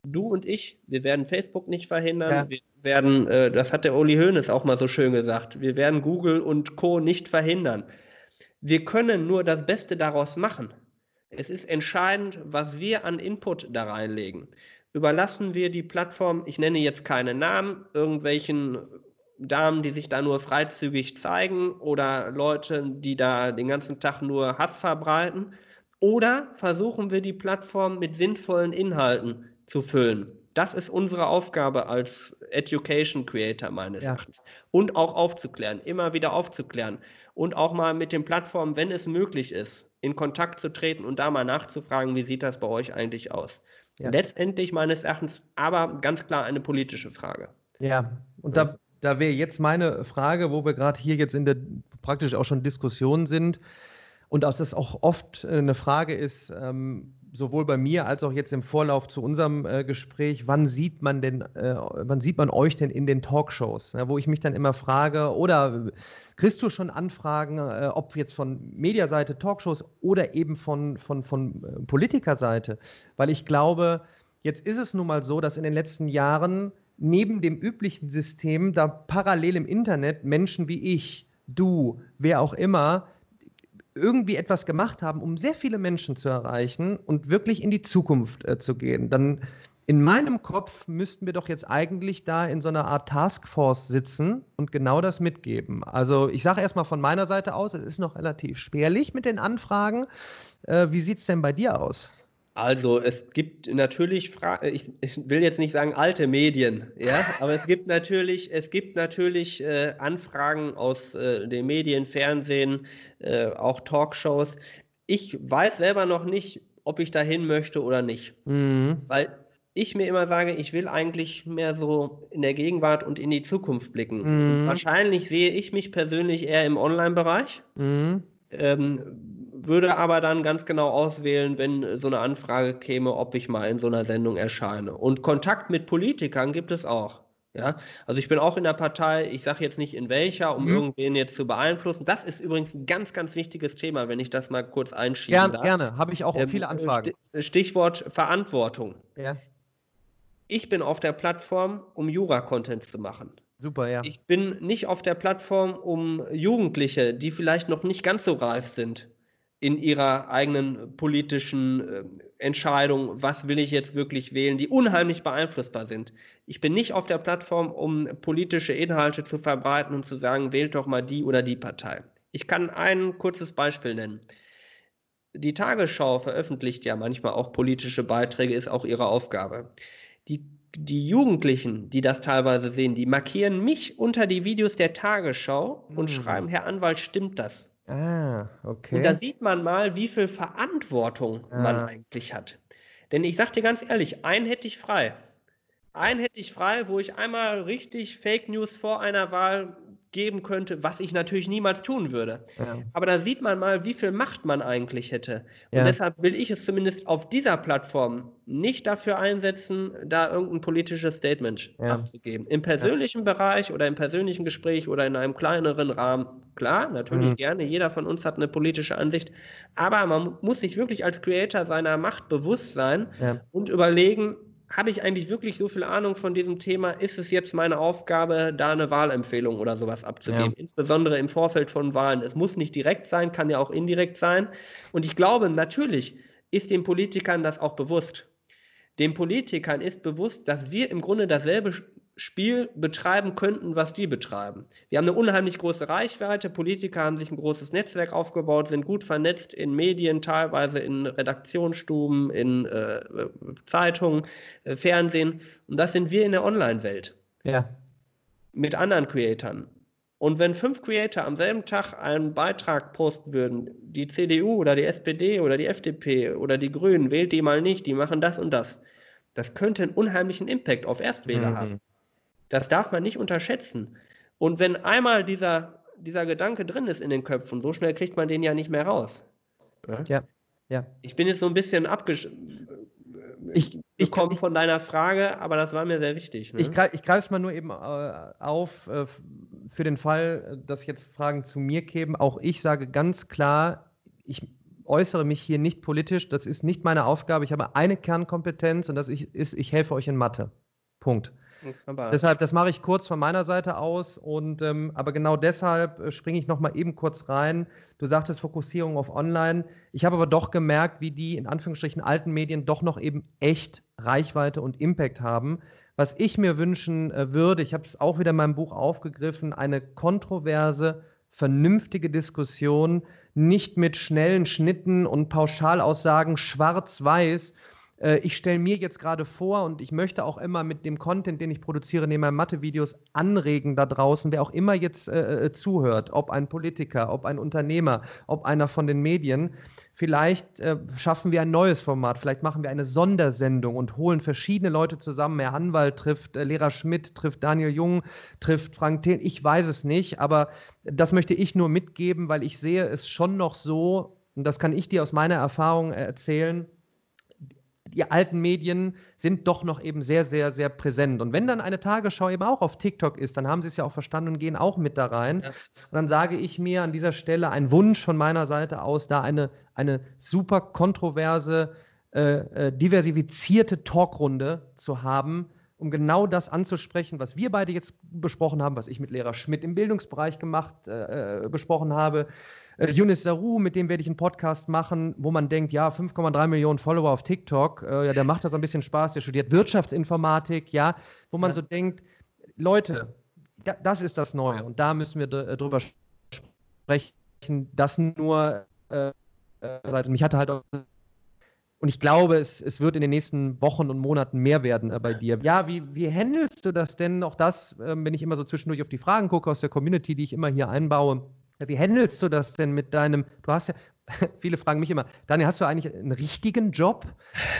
Du und ich, wir werden Facebook nicht verhindern, ja. wir werden, äh, das hat der Uli Hoeneß auch mal so schön gesagt, wir werden Google und Co. nicht verhindern. Wir können nur das Beste daraus machen. Es ist entscheidend, was wir an Input da reinlegen. Überlassen wir die Plattform, ich nenne jetzt keine Namen, irgendwelchen Damen, die sich da nur freizügig zeigen oder Leute, die da den ganzen Tag nur Hass verbreiten? Oder versuchen wir die Plattform mit sinnvollen Inhalten zu füllen? Das ist unsere Aufgabe als Education Creator meines ja. Erachtens. Und auch aufzuklären, immer wieder aufzuklären. Und auch mal mit den Plattformen, wenn es möglich ist, in Kontakt zu treten und da mal nachzufragen, wie sieht das bei euch eigentlich aus? Ja. Letztendlich meines Erachtens aber ganz klar eine politische Frage. Ja, und da da wäre jetzt meine Frage, wo wir gerade hier jetzt in der praktisch auch schon Diskussion sind und auch das auch oft äh, eine Frage ist, ähm, sowohl bei mir als auch jetzt im Vorlauf zu unserem äh, Gespräch, wann sieht man denn, äh, wann sieht man euch denn in den Talkshows? Ja, wo ich mich dann immer frage, oder kriegst du schon Anfragen, äh, ob jetzt von Mediaseite Talkshows oder eben von, von, von äh, Politikerseite? Weil ich glaube, jetzt ist es nun mal so, dass in den letzten Jahren neben dem üblichen System da parallel im Internet Menschen wie ich, du, wer auch immer, irgendwie etwas gemacht haben, um sehr viele Menschen zu erreichen und wirklich in die Zukunft äh, zu gehen, dann in meinem Kopf müssten wir doch jetzt eigentlich da in so einer Art Taskforce sitzen und genau das mitgeben. Also ich sage erstmal von meiner Seite aus, es ist noch relativ spärlich mit den Anfragen. Äh, wie sieht es denn bei dir aus? Also es gibt natürlich, Fra ich, ich, will jetzt nicht sagen alte Medien, ja, aber es gibt natürlich, es gibt natürlich äh, Anfragen aus äh, den Medien, Fernsehen, äh, auch Talkshows. Ich weiß selber noch nicht, ob ich dahin möchte oder nicht, mhm. weil ich mir immer sage, ich will eigentlich mehr so in der Gegenwart und in die Zukunft blicken. Mhm. Wahrscheinlich sehe ich mich persönlich eher im Online-Bereich. Mhm. Ähm, würde aber dann ganz genau auswählen, wenn so eine Anfrage käme, ob ich mal in so einer Sendung erscheine. Und Kontakt mit Politikern gibt es auch. Ja, also ich bin auch in der Partei, ich sage jetzt nicht in welcher, um mhm. irgendwen jetzt zu beeinflussen. Das ist übrigens ein ganz, ganz wichtiges Thema, wenn ich das mal kurz einschieben Gern, darf. Gerne, habe ich auch ähm, viele Anfragen. Stichwort Verantwortung. Ja. Ich bin auf der Plattform, um Jura-Content zu machen. Super, ja. Ich bin nicht auf der Plattform, um Jugendliche, die vielleicht noch nicht ganz so reif sind, in ihrer eigenen politischen äh, Entscheidung, was will ich jetzt wirklich wählen, die unheimlich beeinflussbar sind. Ich bin nicht auf der Plattform, um politische Inhalte zu verbreiten und zu sagen, wählt doch mal die oder die Partei. Ich kann ein kurzes Beispiel nennen. Die Tagesschau veröffentlicht ja manchmal auch politische Beiträge, ist auch ihre Aufgabe. Die, die Jugendlichen, die das teilweise sehen, die markieren mich unter die Videos der Tagesschau und hm. schreiben, Herr Anwalt, stimmt das? Ah, okay. Und da sieht man mal, wie viel Verantwortung ah. man eigentlich hat. Denn ich sag dir ganz ehrlich, einen hätte ich frei. Einen hätte ich frei, wo ich einmal richtig Fake News vor einer Wahl geben könnte, was ich natürlich niemals tun würde. Ja. Aber da sieht man mal, wie viel Macht man eigentlich hätte. Und ja. deshalb will ich es zumindest auf dieser Plattform nicht dafür einsetzen, da irgendein politisches Statement ja. abzugeben. Im persönlichen Bereich oder im persönlichen Gespräch oder in einem kleineren Rahmen, klar, natürlich mhm. gerne, jeder von uns hat eine politische Ansicht, aber man muss sich wirklich als Creator seiner Macht bewusst sein und überlegen, habe ich eigentlich wirklich so viel Ahnung von diesem Thema? Ist es jetzt meine Aufgabe, da eine Wahlempfehlung oder sowas abzugeben? Ja. Insbesondere im Vorfeld von Wahlen. Es muss nicht direkt sein, kann ja auch indirekt sein. Und ich glaube, natürlich ist den Politikern das auch bewusst. Den Politikern ist bewusst, dass wir im Grunde dasselbe Spiel betreiben könnten, was die betreiben. Wir haben eine unheimlich große Reichweite, Politiker haben sich ein großes Netzwerk aufgebaut, sind gut vernetzt in Medien, teilweise in Redaktionsstuben, in äh, Zeitungen, äh, Fernsehen. Und das sind wir in der Online-Welt. Ja. Mit anderen Creatoren. Und wenn fünf Creator am selben Tag einen Beitrag posten würden, die CDU oder die SPD oder die FDP oder die Grünen, wählt die mal nicht, die machen das und das. Das könnte einen unheimlichen Impact auf Erstwähler mhm. haben. Das darf man nicht unterschätzen. Und wenn einmal dieser, dieser Gedanke drin ist in den Köpfen, so schnell kriegt man den ja nicht mehr raus. Ja, ja. ja. Ich bin jetzt so ein bisschen abgesch ich, ich komme von deiner Frage, aber das war mir sehr wichtig. Ne? Ich, greif, ich greife es mal nur eben äh, auf äh, für den Fall, dass jetzt Fragen zu mir kämen. Auch ich sage ganz klar, ich äußere mich hier nicht politisch. Das ist nicht meine Aufgabe. Ich habe eine Kernkompetenz und das ist, ich helfe euch in Mathe. Punkt. Deshalb, das mache ich kurz von meiner Seite aus. Und ähm, aber genau deshalb äh, springe ich noch mal eben kurz rein. Du sagtest Fokussierung auf Online. Ich habe aber doch gemerkt, wie die in Anführungsstrichen alten Medien doch noch eben echt Reichweite und Impact haben. Was ich mir wünschen äh, würde, ich habe es auch wieder in meinem Buch aufgegriffen, eine kontroverse, vernünftige Diskussion, nicht mit schnellen Schnitten und Pauschalaussagen schwarz-weiß, äh, ich stelle mir jetzt gerade vor und ich möchte auch immer mit dem Content, den ich produziere, neben meinen Mathe-Videos anregen da draußen, wer auch immer jetzt äh, äh, zuhört, ob ein Politiker, ob ein Unternehmer, ob einer von den Medien. Vielleicht äh, schaffen wir ein neues Format, vielleicht machen wir eine Sondersendung und holen verschiedene Leute zusammen. Herr Anwalt trifft äh, Lehrer Schmidt, trifft Daniel Jung, trifft Frank Thelen. Ich weiß es nicht, aber das möchte ich nur mitgeben, weil ich sehe es schon noch so, und das kann ich dir aus meiner Erfahrung erzählen, die alten Medien sind doch noch eben sehr, sehr, sehr präsent. Und wenn dann eine Tagesschau eben auch auf TikTok ist, dann haben sie es ja auch verstanden und gehen auch mit da rein. Ja. Und dann sage ich mir an dieser Stelle ein Wunsch von meiner Seite aus, da eine, eine super kontroverse, äh, äh, diversifizierte Talkrunde zu haben, um genau das anzusprechen, was wir beide jetzt besprochen haben, was ich mit Lehrer Schmidt im Bildungsbereich gemacht, äh, äh besprochen habe äh, Yunus Saru, mit dem werde ich einen Podcast machen, wo man denkt, ja, 5,3 Millionen Follower auf TikTok, äh, ja, der macht das ein bisschen Spaß, der studiert Wirtschaftsinformatik, ja, wo man ja. so denkt, Leute, da, das ist das Neue und da müssen wir äh, drüber sprechen, das nur, äh, äh, mich hatte halt auch und ich glaube, es, es wird in den nächsten Wochen und Monaten mehr werden äh, bei dir. Ja, wie, wie handelst du das denn? Auch das, äh, wenn ich immer so zwischendurch auf die Fragen gucke aus der Community, die ich immer hier einbaue. Wie handelst du das denn mit deinem, du hast ja, [LAUGHS] viele fragen mich immer, Daniel, hast du eigentlich einen richtigen Job?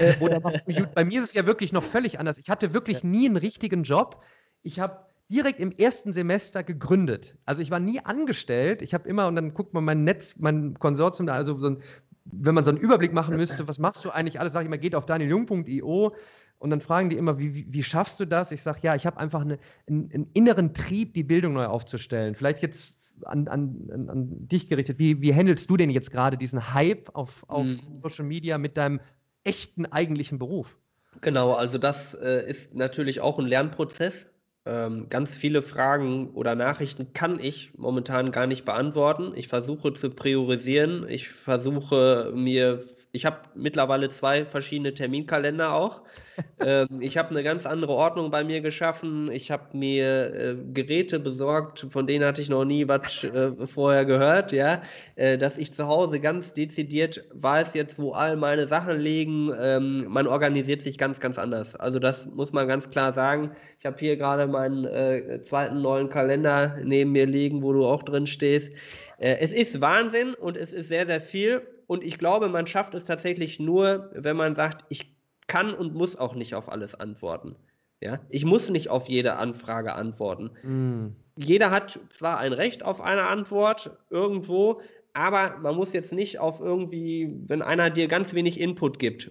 Äh, oder machst du Bei mir ist es ja wirklich noch völlig anders. Ich hatte wirklich nie einen richtigen Job. Ich habe direkt im ersten Semester gegründet. Also ich war nie angestellt. Ich habe immer, und dann guckt man mein Netz, mein Konsortium da, also so ein, wenn man so einen Überblick machen müsste, was machst du eigentlich alles, sage ich immer, geht auf danieljung.io und dann fragen die immer, wie, wie, wie schaffst du das? Ich sage, ja, ich habe einfach eine, einen, einen, inneren Trieb, die Bildung neu aufzustellen. Vielleicht jetzt an, an, an dich gerichtet. Wie, wie handelst du denn jetzt gerade diesen Hype auf, auf mhm. Social Media mit deinem echten eigentlichen Beruf? Genau, also das äh, ist natürlich auch ein Lernprozess. Ähm, ganz viele Fragen oder Nachrichten kann ich momentan gar nicht beantworten. Ich versuche zu priorisieren. Ich versuche mir ich habe mittlerweile zwei verschiedene Terminkalender auch. [LAUGHS] ähm, ich habe eine ganz andere Ordnung bei mir geschaffen. Ich habe mir äh, Geräte besorgt, von denen hatte ich noch nie was äh, vorher gehört, ja. Äh, dass ich zu Hause ganz dezidiert weiß jetzt, wo all meine Sachen liegen. Ähm, man organisiert sich ganz, ganz anders. Also das muss man ganz klar sagen. Ich habe hier gerade meinen äh, zweiten neuen Kalender neben mir liegen, wo du auch drin stehst. Äh, es ist Wahnsinn und es ist sehr, sehr viel und ich glaube, man schafft es tatsächlich nur, wenn man sagt, ich kann und muss auch nicht auf alles antworten. Ja, ich muss nicht auf jede Anfrage antworten. Mm. Jeder hat zwar ein Recht auf eine Antwort irgendwo, aber man muss jetzt nicht auf irgendwie, wenn einer dir ganz wenig Input gibt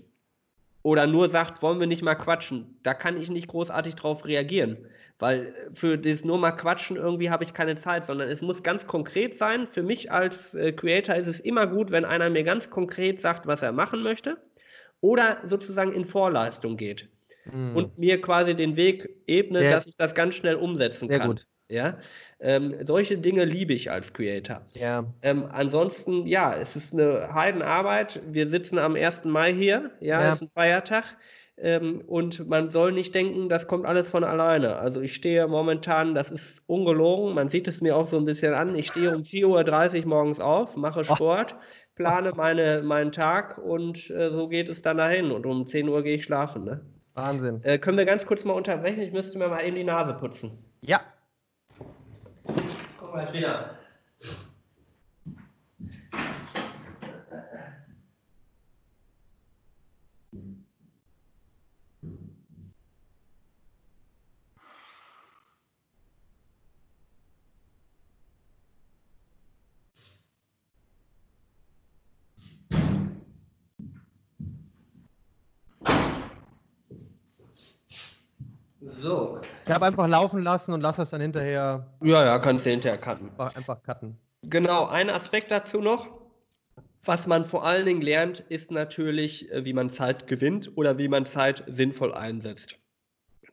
oder nur sagt, wollen wir nicht mal quatschen, da kann ich nicht großartig drauf reagieren. Weil für das nur mal quatschen irgendwie habe ich keine Zeit, sondern es muss ganz konkret sein. Für mich als äh, Creator ist es immer gut, wenn einer mir ganz konkret sagt, was er machen möchte oder sozusagen in Vorleistung geht mhm. und mir quasi den Weg ebnet, ja. dass ich das ganz schnell umsetzen Sehr kann. Gut. Ja, ähm, solche Dinge liebe ich als Creator. Ja. Ähm, ansonsten, ja, es ist eine Heidenarbeit. Wir sitzen am 1. Mai hier, ja, ja. ist ein Feiertag. Ähm, und man soll nicht denken, das kommt alles von alleine. Also ich stehe momentan, das ist ungelogen, man sieht es mir auch so ein bisschen an, ich stehe um 4.30 Uhr morgens auf, mache Sport, plane meine, meinen Tag und äh, so geht es dann dahin. Und um 10 Uhr gehe ich schlafen. Ne? Wahnsinn. Äh, können wir ganz kurz mal unterbrechen? Ich müsste mir mal eben die Nase putzen. Ja. Komm gleich wieder. So. Ich habe einfach laufen lassen und lasse es dann hinterher. Ja, ja, kannst du hinterher cutten. Einfach, einfach cutten. Genau, ein Aspekt dazu noch. Was man vor allen Dingen lernt, ist natürlich, äh, wie man Zeit gewinnt oder wie man Zeit sinnvoll einsetzt.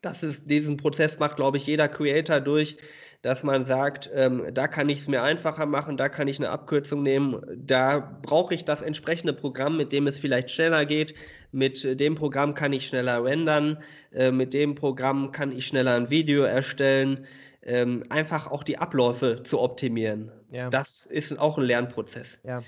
Das ist, diesen Prozess macht, glaube ich, jeder Creator durch, dass man sagt, ähm, da kann ich es mir einfacher machen, da kann ich eine Abkürzung nehmen, da brauche ich das entsprechende Programm, mit dem es vielleicht schneller geht, mit dem Programm kann ich schneller rendern, äh, mit dem Programm kann ich schneller ein Video erstellen, ähm, einfach auch die Abläufe zu optimieren. Ja. Das ist auch ein Lernprozess. Ja.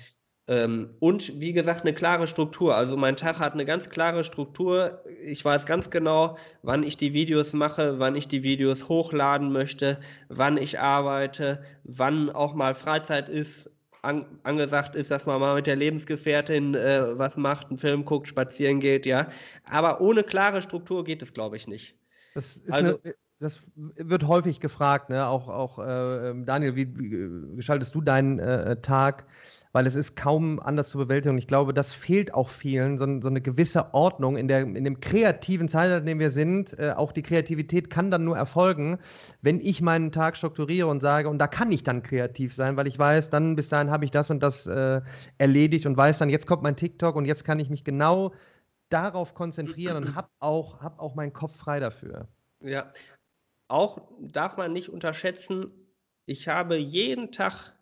Ähm, und wie gesagt, eine klare Struktur. Also mein Tag hat eine ganz klare Struktur. Ich weiß ganz genau, wann ich die Videos mache, wann ich die Videos hochladen möchte, wann ich arbeite, wann auch mal Freizeit ist, an, angesagt ist, dass man mal mit der Lebensgefährtin äh, was macht, einen Film guckt, spazieren geht, ja. Aber ohne klare Struktur geht es, glaube ich, nicht. Das ist also, eine, das wird häufig gefragt, ne? auch, auch äh, ähm, Daniel, wie, wie, gestaltest du deinen äh, Tag? Weil es ist kaum anders zu bewältigen. Ich glaube, das fehlt auch vielen, so, so eine gewisse Ordnung in, der, in dem kreativen Zeitalter, in dem wir sind. Äh, auch die Kreativität kann dann nur erfolgen, wenn ich meinen Tag strukturiere und sage, und da kann ich dann kreativ sein, weil ich weiß, dann bis dahin habe ich das und das äh, erledigt und weiß dann, jetzt kommt mein TikTok und jetzt kann ich mich genau darauf konzentrieren und habe auch, hab auch meinen Kopf frei dafür. Ja, auch darf man nicht unterschätzen, ich habe jeden Tag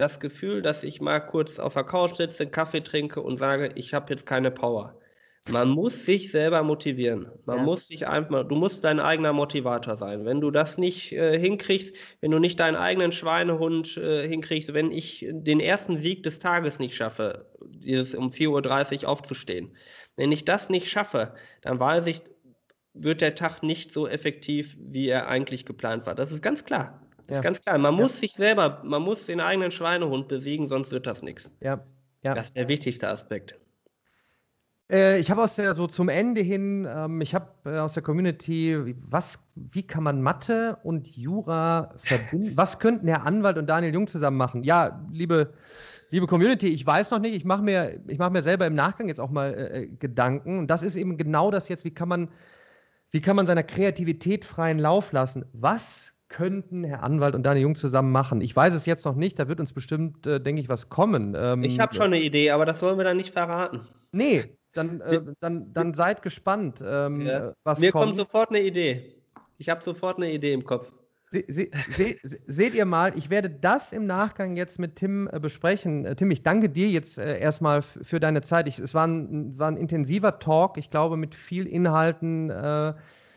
das Gefühl, dass ich mal kurz auf der Couch sitze, einen Kaffee trinke und sage, ich habe jetzt keine Power. Man muss sich selber motivieren. Man ja. muss sich einfach, du musst dein eigener Motivator sein. Wenn du das nicht äh, hinkriegst, wenn du nicht deinen eigenen Schweinehund äh, hinkriegst, wenn ich den ersten Sieg des Tages nicht schaffe, dieses um 4.30 Uhr aufzustehen, wenn ich das nicht schaffe, dann weiß ich, wird der Tag nicht so effektiv, wie er eigentlich geplant war. Das ist ganz klar. Das ja. ist ganz klar. Man ja. muss sich selber, man muss den eigenen Schweinehund besiegen, sonst wird das nichts. Ja. ja. Das ist der wichtigste Aspekt. Äh, ich habe aus der, so zum Ende hin, ähm, ich habe äh, aus der Community, was, wie kann man Mathe und Jura verbinden? Was könnten Herr Anwalt und Daniel Jung zusammen machen? Ja, liebe, liebe Community, ich weiß noch nicht, ich mache mir, mach mir selber im Nachgang jetzt auch mal äh, äh, Gedanken. Und das ist eben genau das jetzt, wie kann man wie kann man seiner Kreativität freien Lauf lassen? Was könnten Herr Anwalt und Daniel Jung zusammen machen? Ich weiß es jetzt noch nicht, da wird uns bestimmt, äh, denke ich, was kommen. Ähm, ich habe schon eine Idee, aber das wollen wir dann nicht verraten. Nee, dann, [LAUGHS] äh, dann, dann seid gespannt, ähm, ja. was Mir kommt. Mir kommt sofort eine Idee. Ich habe sofort eine Idee im Kopf. Se, se, se, seht ihr mal, ich werde das im Nachgang jetzt mit Tim äh, besprechen. Äh, Tim, ich danke dir jetzt äh, erstmal für deine Zeit. Ich, es war ein, war ein, intensiver Talk, ich glaube, mit viel Inhalten äh,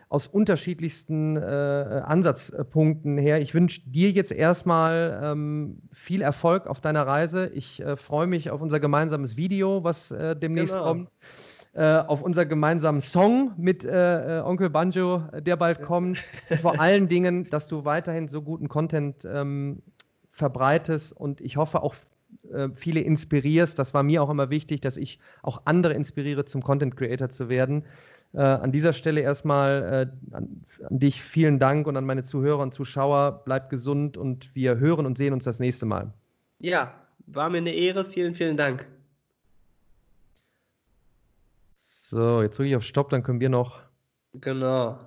aus unterschiedlichsten äh, Ansatzpunkten her. Ich wünsche dir jetzt erstmal ähm, viel Erfolg auf deiner Reise. Ich äh, freue mich auf unser gemeinsames Video, was demnächst genau. kommt. Äh, auf unser gemeinsamen Song mit äh, äh, Onkel Banjo, der bald kommt. Vor allen Dingen, dass du weiterhin so guten Content ähm, verbreitest und ich hoffe auch äh, viele inspirierst. Das war mir auch immer wichtig, dass ich auch andere inspiriere, zum Content Creator zu werden. Äh, an dieser Stelle erstmal äh, an, an, dich vielen Dank und an meine Zuhörer und Zuschauer. Bleib gesund und wir hören und sehen uns das nächste Mal. Ja, war mir eine Ehre. Vielen, vielen Dank. So, jetzt drücke ich auf Stopp, dann können wir noch. Genau.